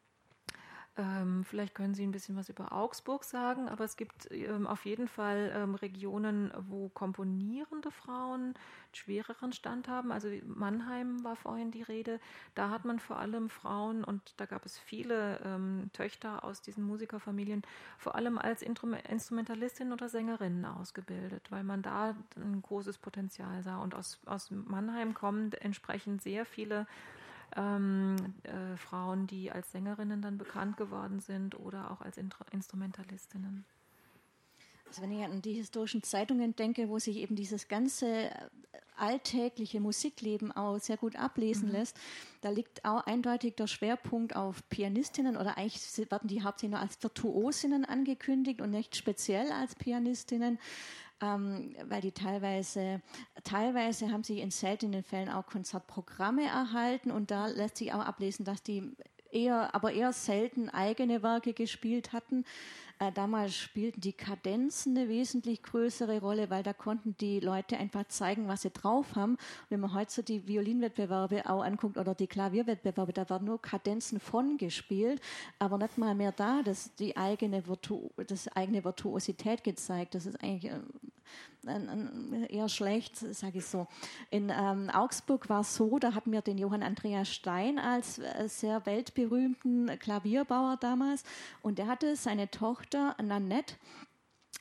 ähm, vielleicht können Sie ein bisschen was über Augsburg sagen, aber es gibt ähm, auf jeden Fall ähm, Regionen, wo komponierende Frauen schwereren Stand haben. Also Mannheim war vorhin die Rede. Da hat man vor allem Frauen und da gab es viele ähm, Töchter aus diesen Musikerfamilien, vor allem als Instrumentalistinnen oder Sängerinnen ausgebildet, weil man da ein großes Potenzial sah. Und aus, aus Mannheim kommen entsprechend sehr viele ähm, äh, Frauen, die als Sängerinnen dann bekannt geworden sind oder auch als Instrumentalistinnen. Also wenn ich an die historischen Zeitungen denke, wo sich eben dieses ganze äh, alltägliche Musikleben auch sehr gut ablesen mhm. lässt, da liegt auch eindeutig der Schwerpunkt auf Pianistinnen oder eigentlich werden die hauptsächlich nur als Virtuosinnen angekündigt und nicht speziell als Pianistinnen ähm, weil die teilweise, teilweise haben sie in seltenen Fällen auch Konzertprogramme erhalten und da lässt sich auch ablesen, dass die eher, aber eher selten eigene Werke gespielt hatten. Äh, damals spielten die Kadenzen eine wesentlich größere Rolle, weil da konnten die Leute einfach zeigen, was sie drauf haben. Und wenn man heute so die Violinwettbewerbe auch anguckt oder die Klavierwettbewerbe, da werden nur Kadenzen von gespielt, aber nicht mal mehr da, dass die eigene, Virtu das eigene Virtuosität gezeigt. Das ist eigentlich äh, eher schlecht, sage ich so. In ähm, Augsburg war es so, da hatten wir den Johann Andreas Stein als äh, sehr weltberühmten Klavierbauer damals und der hatte seine Tochter Nanette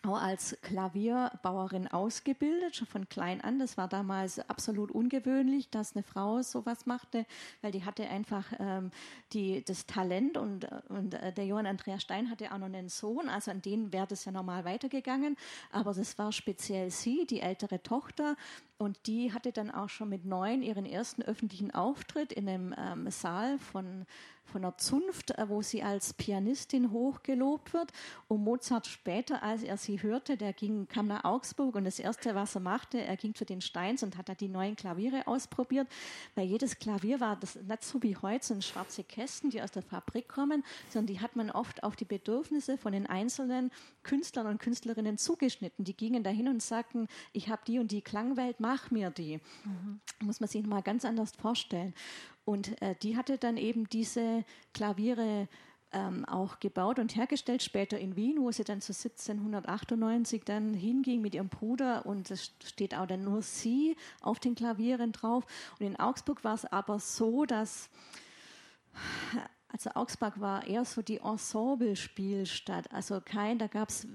auch als Klavierbauerin ausgebildet, schon von klein an. Das war damals absolut ungewöhnlich, dass eine Frau sowas machte, weil die hatte einfach ähm, die, das Talent und, und äh, der Johann Andreas Stein hatte auch noch einen Sohn, also an den wäre das ja normal weitergegangen. Aber das war speziell sie, die ältere Tochter, und die hatte dann auch schon mit neun ihren ersten öffentlichen Auftritt in einem ähm, Saal von von der Zunft, äh, wo sie als Pianistin hochgelobt wird. Und Mozart später, als er sie hörte, der ging, kam nach Augsburg und das erste, was er machte, er ging zu den Steins und hat da die neuen Klaviere ausprobiert, weil jedes Klavier war das nicht so wie heute, so schwarze Kästen, die aus der Fabrik kommen, sondern die hat man oft auf die Bedürfnisse von den einzelnen Künstlern und Künstlerinnen zugeschnitten. Die gingen dahin und sagten, ich habe die und die Klangwelt, mach mir die. Mhm. Muss man sich mal ganz anders vorstellen. Und äh, die hatte dann eben diese Klaviere ähm, auch gebaut und hergestellt, später in Wien, wo sie dann zu 1798 dann hinging mit ihrem Bruder und es steht auch dann nur sie auf den Klavieren drauf. Und in Augsburg war es aber so, dass also Augsburg war eher so die Ensemble-Spielstadt. Also kein, da gab es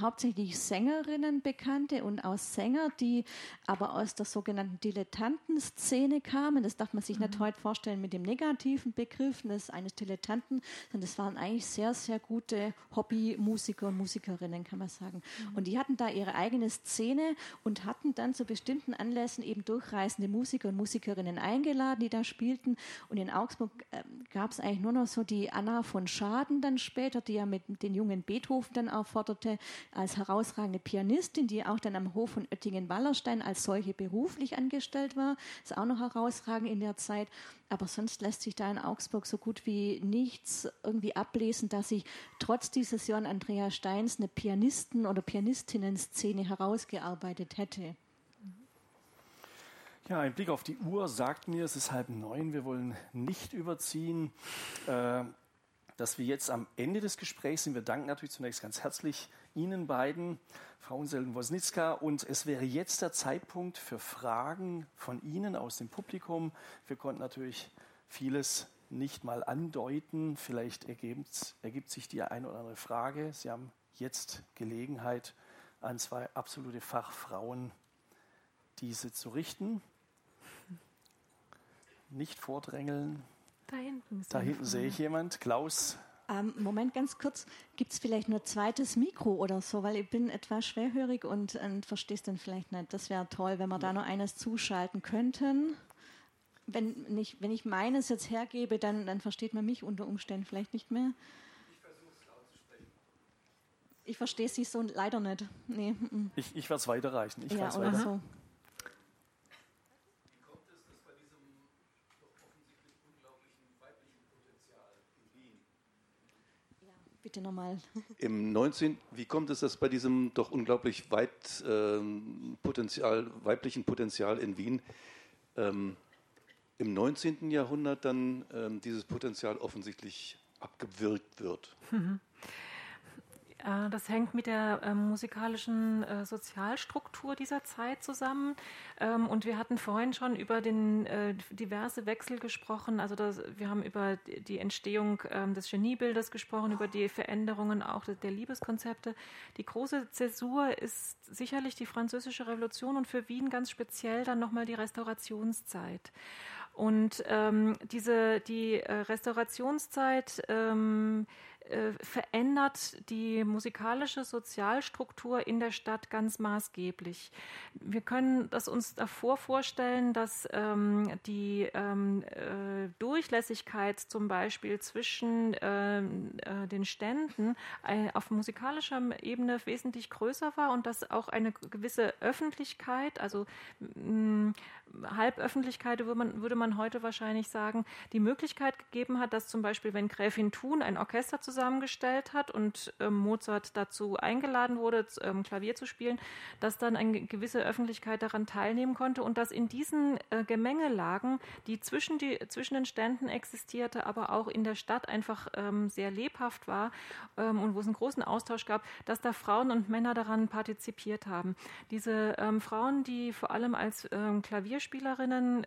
hauptsächlich Sängerinnen bekannte und auch Sänger, die aber aus der sogenannten Dilettantenszene kamen. Das darf man sich mhm. nicht heute vorstellen mit dem negativen Begriff eines Dilettanten, sondern das waren eigentlich sehr, sehr gute Hobbymusiker und Musikerinnen, kann man sagen. Mhm. Und die hatten da ihre eigene Szene und hatten dann zu bestimmten Anlässen eben durchreisende Musiker und Musikerinnen eingeladen, die da spielten. Und in Augsburg äh, gab es eigentlich nur noch so die Anna von Schaden dann später, die ja mit den jungen Beethoven dann aufforderte, als herausragende Pianistin, die auch dann am Hof von Oettingen-Wallerstein als solche beruflich angestellt war. Ist auch noch herausragend in der Zeit. Aber sonst lässt sich da in Augsburg so gut wie nichts irgendwie ablesen, dass sich trotz dieses Johann Andreas Steins eine Pianisten- oder Pianistinnen-Szene herausgearbeitet hätte. Ja, ein Blick auf die Uhr sagt mir, es ist halb neun. Wir wollen nicht überziehen. Äh, dass wir jetzt am Ende des Gesprächs sind. Wir danken natürlich zunächst ganz herzlich Ihnen beiden, Frau Unselden-Wosnitzka. Und es wäre jetzt der Zeitpunkt für Fragen von Ihnen aus dem Publikum. Wir konnten natürlich vieles nicht mal andeuten. Vielleicht ergibt, ergibt sich die eine oder andere Frage. Sie haben jetzt Gelegenheit, an zwei absolute Fachfrauen diese zu richten. Nicht vordrängeln. Da hinten, da hinten sehe ich jemand. Klaus. Ähm, Moment, ganz kurz. Gibt es vielleicht nur zweites Mikro oder so? Weil ich bin etwas schwerhörig und, und verstehst dann vielleicht nicht. Das wäre toll, wenn wir ja. da noch eines zuschalten könnten. Wenn, nicht, wenn ich meines jetzt hergebe, dann, dann versteht man mich unter Umständen vielleicht nicht mehr. Ich versuche es laut Ich verstehe Sie so leider nicht. Nee. Ich, ich werde es weiterreichen. Ich ja, oder weiter. so. Bitte nochmal. *laughs* Im 19. Wie kommt es, dass bei diesem doch unglaublich weit äh, Potenzial, weiblichen Potenzial in Wien ähm, im 19. Jahrhundert dann ähm, dieses Potenzial offensichtlich abgewirkt wird? Mhm. *laughs* Äh, das hängt mit der äh, musikalischen äh, Sozialstruktur dieser Zeit zusammen. Ähm, und wir hatten vorhin schon über den äh, diverse Wechsel gesprochen. Also das, wir haben über die Entstehung ähm, des Geniebildes gesprochen, über die Veränderungen auch der Liebeskonzepte. Die große Zäsur ist sicherlich die Französische Revolution und für Wien ganz speziell dann nochmal die Restaurationszeit. Und ähm, diese die äh, Restaurationszeit ähm, äh, verändert die musikalische Sozialstruktur in der Stadt ganz maßgeblich. Wir können das uns davor vorstellen, dass ähm, die ähm, äh, Durchlässigkeit zum Beispiel zwischen ähm, äh, den Ständen äh, auf musikalischer Ebene wesentlich größer war und dass auch eine gewisse Öffentlichkeit, also mh, Halböffentlichkeit würde man, würde man heute wahrscheinlich sagen, die Möglichkeit gegeben hat, dass zum Beispiel, wenn Gräfin Thun ein Orchester zusammengestellt hat und ähm, Mozart dazu eingeladen wurde, ähm, Klavier zu spielen, dass dann eine gewisse Öffentlichkeit daran teilnehmen konnte und dass in diesen äh, Gemengelagen, die zwischen, die zwischen den Ständen existierte, aber auch in der Stadt einfach ähm, sehr lebhaft war und wo es einen großen Austausch gab, dass da Frauen und Männer daran partizipiert haben. Diese Frauen, die vor allem als Klavier Klavierspielerinnen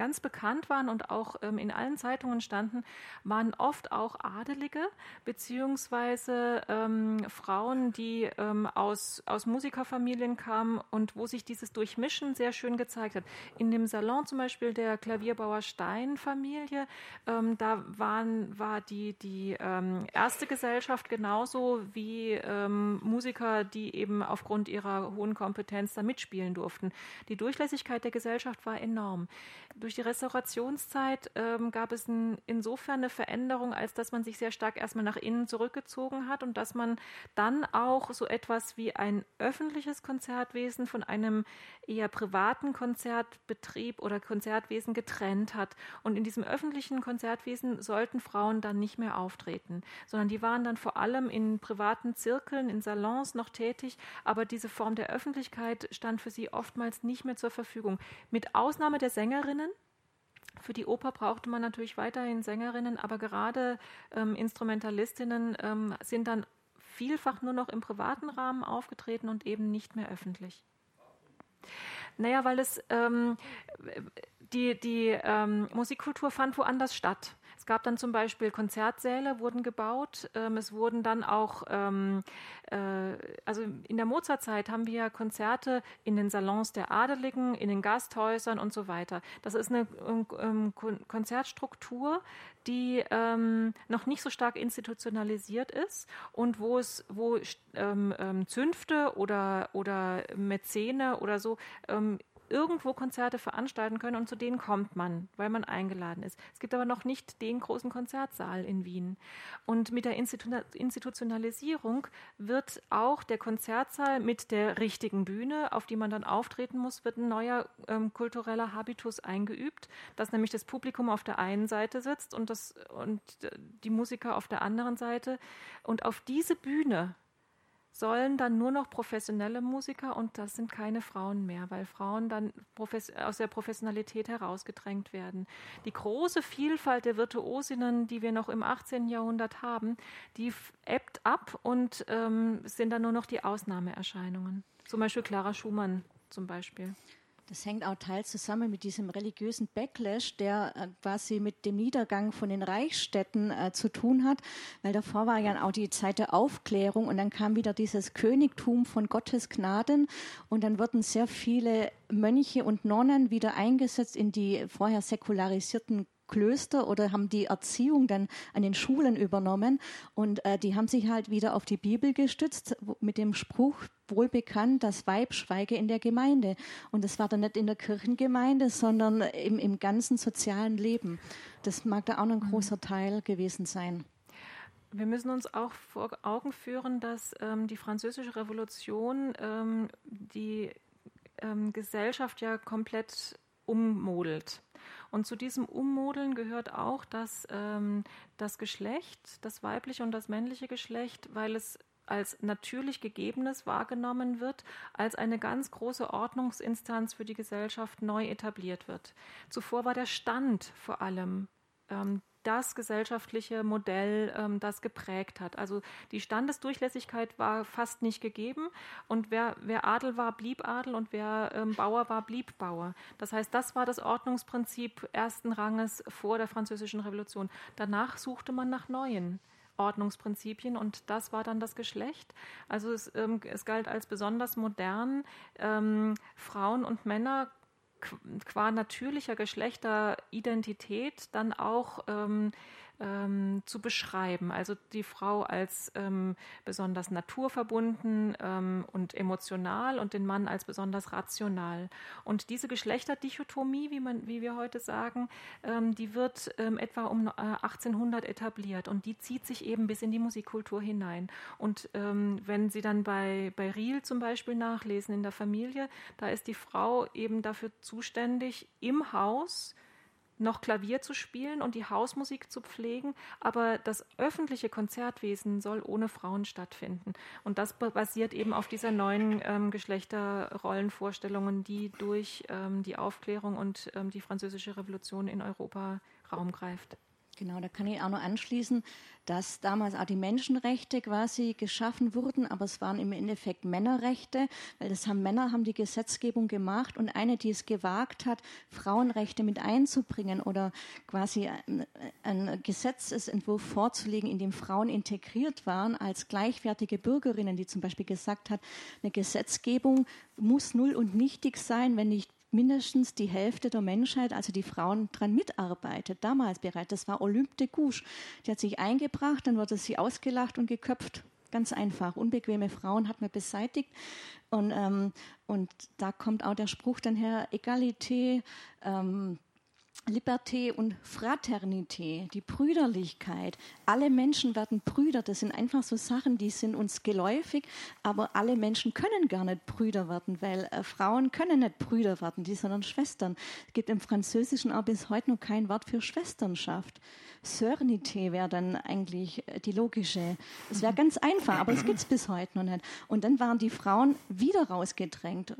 ganz bekannt waren und auch ähm, in allen Zeitungen standen, waren oft auch Adelige beziehungsweise ähm, Frauen, die ähm, aus, aus Musikerfamilien kamen und wo sich dieses Durchmischen sehr schön gezeigt hat. In dem Salon zum Beispiel der Klavierbauer Stein-Familie, ähm, da waren, war die, die ähm, erste Gesellschaft genauso wie ähm, Musiker, die eben aufgrund ihrer hohen Kompetenz da mitspielen durften. Die Durchlässigkeit der Gesellschaft war enorm. Durch die Restaurationszeit ähm, gab es ein, insofern eine Veränderung, als dass man sich sehr stark erstmal nach innen zurückgezogen hat und dass man dann auch so etwas wie ein öffentliches Konzertwesen von einem eher privaten Konzertbetrieb oder Konzertwesen getrennt hat. Und in diesem öffentlichen Konzertwesen sollten Frauen dann nicht mehr auftreten, sondern die waren dann vor allem in privaten Zirkeln, in Salons noch tätig, aber diese Form der Öffentlichkeit stand für sie oftmals nicht mehr zur Verfügung. Mit Ausnahme der Sängerinnen, für die Oper brauchte man natürlich weiterhin Sängerinnen, aber gerade ähm, Instrumentalistinnen ähm, sind dann vielfach nur noch im privaten Rahmen aufgetreten und eben nicht mehr öffentlich. Naja, weil es ähm, die, die ähm, Musikkultur fand woanders statt. Es gab dann zum Beispiel Konzertsäle, wurden gebaut. Ähm, es wurden dann auch, ähm, äh, also in der Mozartzeit haben wir Konzerte in den Salons der Adeligen, in den Gasthäusern und so weiter. Das ist eine ähm, Konzertstruktur, die ähm, noch nicht so stark institutionalisiert ist und wo es, wo ähm, ähm, Zünfte oder, oder Mäzene oder so ähm, irgendwo Konzerte veranstalten können und zu denen kommt man, weil man eingeladen ist. Es gibt aber noch nicht den großen Konzertsaal in Wien. Und mit der Institutionalisierung wird auch der Konzertsaal mit der richtigen Bühne, auf die man dann auftreten muss, wird ein neuer ähm, kultureller Habitus eingeübt, dass nämlich das Publikum auf der einen Seite sitzt und, das, und die Musiker auf der anderen Seite. Und auf diese Bühne sollen dann nur noch professionelle Musiker und das sind keine Frauen mehr, weil Frauen dann aus der Professionalität herausgedrängt werden. Die große Vielfalt der Virtuosinnen, die wir noch im 18. Jahrhundert haben, die ebbt ab und ähm, sind dann nur noch die Ausnahmeerscheinungen. Zum Beispiel Clara Schumann zum Beispiel. Das hängt auch teils zusammen mit diesem religiösen Backlash, der äh, quasi mit dem Niedergang von den Reichsstädten äh, zu tun hat, weil davor war ja auch die Zeit der Aufklärung und dann kam wieder dieses Königtum von Gottes Gnaden und dann wurden sehr viele Mönche und Nonnen wieder eingesetzt in die vorher säkularisierten Klöster oder haben die Erziehung dann an den Schulen übernommen und äh, die haben sich halt wieder auf die Bibel gestützt mit dem Spruch wohl bekannt, das Weib schweige in der Gemeinde. Und das war dann nicht in der Kirchengemeinde, sondern im, im ganzen sozialen Leben. Das mag da auch noch ein großer Teil gewesen sein. wir müssen uns auch vor Augen führen, dass ähm, die Französische Revolution ähm, die ähm, Gesellschaft ja komplett ummodelt. Und zu diesem Ummodeln gehört auch, dass ähm, das Geschlecht, das weibliche und das männliche Geschlecht, weil es als natürlich Gegebenes wahrgenommen wird, als eine ganz große Ordnungsinstanz für die Gesellschaft neu etabliert wird. Zuvor war der Stand vor allem ähm, das gesellschaftliche Modell, ähm, das geprägt hat. Also die Standesdurchlässigkeit war fast nicht gegeben und wer, wer Adel war, blieb Adel und wer ähm, Bauer war, blieb Bauer. Das heißt, das war das Ordnungsprinzip ersten Ranges vor der Französischen Revolution. Danach suchte man nach neuen. Ordnungsprinzipien und das war dann das Geschlecht. Also es, ähm, es galt als besonders modern. Ähm, Frauen und Männer qua natürlicher Geschlechteridentität dann auch ähm, ähm, zu beschreiben. Also die Frau als ähm, besonders naturverbunden ähm, und emotional und den Mann als besonders rational. Und diese Geschlechterdichotomie, wie, man, wie wir heute sagen, ähm, die wird ähm, etwa um äh, 1800 etabliert und die zieht sich eben bis in die Musikkultur hinein. Und ähm, wenn Sie dann bei, bei Riel zum Beispiel nachlesen in der Familie, da ist die Frau eben dafür zuständig, im Haus noch Klavier zu spielen und die Hausmusik zu pflegen, aber das öffentliche Konzertwesen soll ohne Frauen stattfinden. Und das basiert eben auf dieser neuen ähm, Geschlechterrollenvorstellungen, die durch ähm, die Aufklärung und ähm, die französische Revolution in Europa Raum greift. Genau, da kann ich auch noch anschließen, dass damals auch die Menschenrechte quasi geschaffen wurden, aber es waren im Endeffekt Männerrechte, weil das haben Männer haben die Gesetzgebung gemacht und eine, die es gewagt hat, Frauenrechte mit einzubringen oder quasi ein, ein Gesetzesentwurf vorzulegen, in dem Frauen integriert waren als gleichwertige Bürgerinnen, die zum Beispiel gesagt hat, eine Gesetzgebung muss null und nichtig sein, wenn nicht mindestens die Hälfte der Menschheit, also die Frauen, daran mitarbeitet, damals bereits. Das war Olympe de Gouges. Die hat sich eingebracht, dann wurde sie ausgelacht und geköpft. Ganz einfach. Unbequeme Frauen hat man beseitigt. Und, ähm, und da kommt auch der Spruch dann her, Egalité, ähm, Liberté und Fraternité, die Brüderlichkeit. Alle Menschen werden Brüder. Das sind einfach so Sachen, die sind uns geläufig, aber alle Menschen können gar nicht Brüder werden, weil äh, Frauen können nicht Brüder werden, die sondern Schwestern. Es gibt im Französischen auch bis heute noch kein Wort für Schwesternschaft. Sörnité wäre dann eigentlich äh, die logische. Es wäre ganz einfach, aber es gibt es bis heute noch nicht. Und dann waren die Frauen wieder rausgedrängt.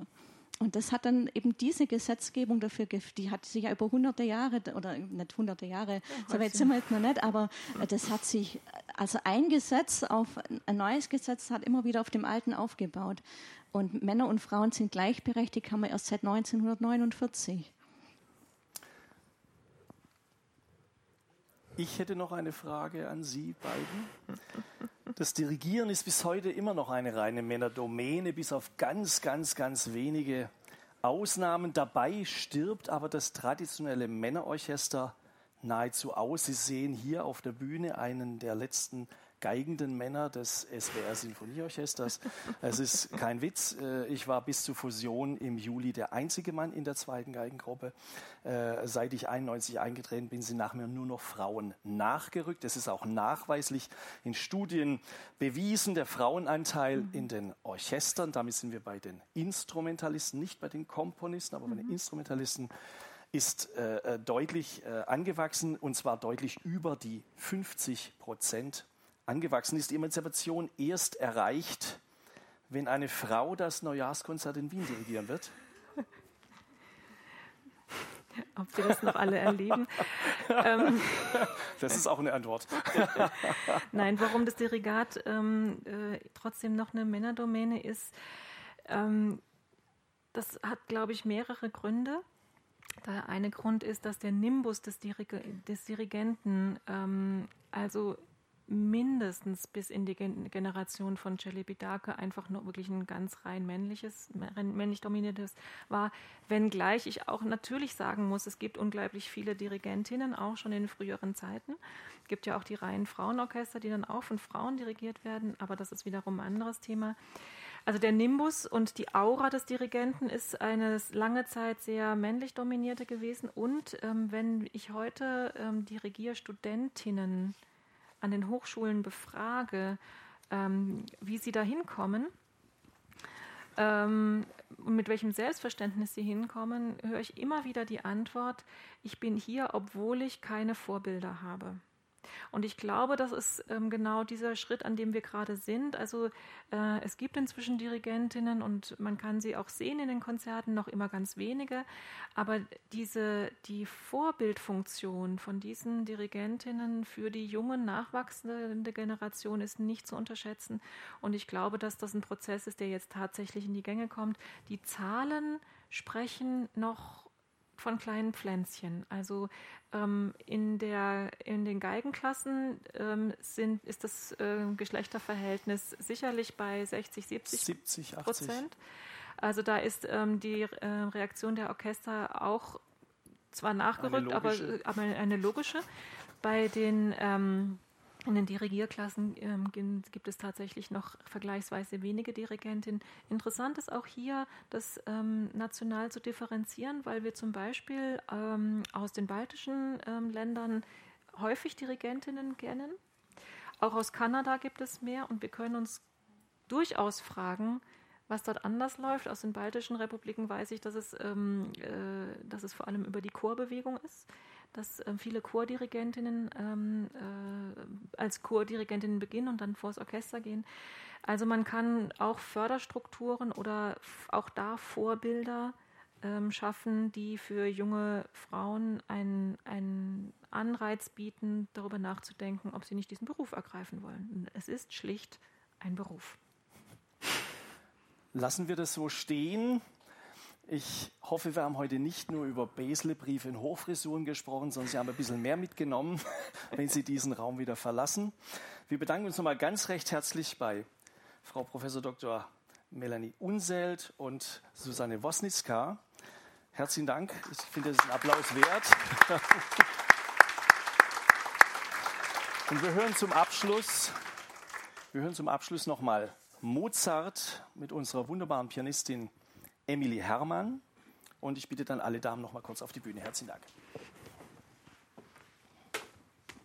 Und das hat dann eben diese Gesetzgebung dafür, die hat sich ja über hunderte Jahre, oder nicht hunderte Jahre, so weit sind wir jetzt noch nicht, aber das hat sich, also ein Gesetz auf, ein neues Gesetz hat immer wieder auf dem alten aufgebaut. Und Männer und Frauen sind gleichberechtigt, haben wir erst seit 1949. Ich hätte noch eine Frage an Sie beiden. Das Dirigieren ist bis heute immer noch eine reine Männerdomäne, bis auf ganz, ganz, ganz wenige Ausnahmen. Dabei stirbt aber das traditionelle Männerorchester nahezu aus. Sie sehen hier auf der Bühne einen der letzten geigenden Männer des SWR Sinfonieorchesters. Es ist kein Witz. Äh, ich war bis zur Fusion im Juli der einzige Mann in der zweiten Geigengruppe. Äh, seit ich 91 eingetreten bin, sind nach mir nur noch Frauen nachgerückt. Es ist auch nachweislich in Studien bewiesen, der Frauenanteil mhm. in den Orchestern. Damit sind wir bei den Instrumentalisten, nicht bei den Komponisten, aber mhm. bei den mhm. Instrumentalisten ist äh, äh, deutlich äh, angewachsen und zwar deutlich über die 50 Prozent angewachsen ist die Emanzipation erst erreicht, wenn eine Frau das Neujahrskonzert in Wien dirigieren wird? *laughs* Ob Sie das noch alle erleben? *laughs* Ähm, das ist auch eine Antwort. *laughs* Nein, warum das Dirigat ähm, äh, trotzdem noch eine Männerdomäne ist, ähm, das hat, glaube ich, mehrere Gründe. Der eine Grund ist, dass der Nimbus des, Dirig des Dirigenten, ähm, also mindestens bis in die Generation von Celibidache einfach nur wirklich ein ganz rein männliches, männlich dominiertes war. Wenngleich ich auch natürlich sagen muss, es gibt unglaublich viele Dirigentinnen, auch schon in früheren Zeiten. Es gibt ja auch die reinen Frauenorchester, die dann auch von Frauen dirigiert werden, aber das ist wiederum ein anderes Thema. Also der Nimbus und die Aura des Dirigenten ist eine lange Zeit sehr männlich dominierte gewesen. Und ähm, wenn ich heute ähm, Dirigierstudentinnen an den Hochschulen befrage, ähm, wie sie da hinkommen, ähm, und mit welchem Selbstverständnis sie hinkommen, höre ich immer wieder die Antwort, ich bin hier, obwohl ich keine Vorbilder habe. Und ich glaube, das ist ähm, genau dieser Schritt, an dem wir gerade sind. Also äh, es gibt inzwischen Dirigentinnen und man kann sie auch sehen in den Konzerten, noch immer ganz wenige. Aber diese, die Vorbildfunktion von diesen Dirigentinnen für die junge, nachwachsende Generation ist nicht zu unterschätzen. Und ich glaube, dass das ein Prozess ist, der jetzt tatsächlich in die Gänge kommt. Die Zahlen sprechen noch von kleinen Pflänzchen. Also ähm, in, der, in den Geigenklassen ähm, sind, ist das äh, Geschlechterverhältnis sicherlich bei 60, 70, 70 Prozent. Also da ist ähm, die äh, Reaktion der Orchester auch zwar nachgerückt, aber, aber eine logische. Bei den ähm, in den Dirigierklassen ähm, gibt es tatsächlich noch vergleichsweise wenige Dirigentinnen. Interessant ist auch hier, das ähm, national zu differenzieren, weil wir zum Beispiel ähm, aus den baltischen ähm, Ländern häufig Dirigentinnen kennen. Auch aus Kanada gibt es mehr und wir können uns durchaus fragen, was dort anders läuft. Aus den baltischen Republiken weiß ich, dass es, ähm, äh, dass es vor allem über die Chorbewegung ist dass äh, viele Chordirigentinnen ähm, äh, als Chordirigentinnen beginnen und dann vors Orchester gehen. Also man kann auch Förderstrukturen oder auch da Vorbilder ähm, schaffen, die für junge Frauen einen, einen Anreiz bieten, darüber nachzudenken, ob sie nicht diesen Beruf ergreifen wollen. Es ist schlicht ein Beruf. Lassen wir das so stehen. Ich hoffe, wir haben heute nicht nur über Basle-Briefe in Hochfrisuren gesprochen, sondern Sie haben ein bisschen mehr mitgenommen, *laughs* wenn Sie diesen Raum wieder verlassen. Wir bedanken uns nochmal ganz recht herzlich bei Frau Prof. Dr. Melanie Unselt und Susanne Wosnitzka. Herzlichen Dank. Ich finde, das ist ein Applaus wert. *laughs* Und wir hören zum Abschluss, wir hören zum Abschluss nochmal Mozart mit unserer wunderbaren Pianistin Emily Herrmann. Und ich bitte dann alle Damen noch mal kurz auf die Bühne. Herzlichen Dank.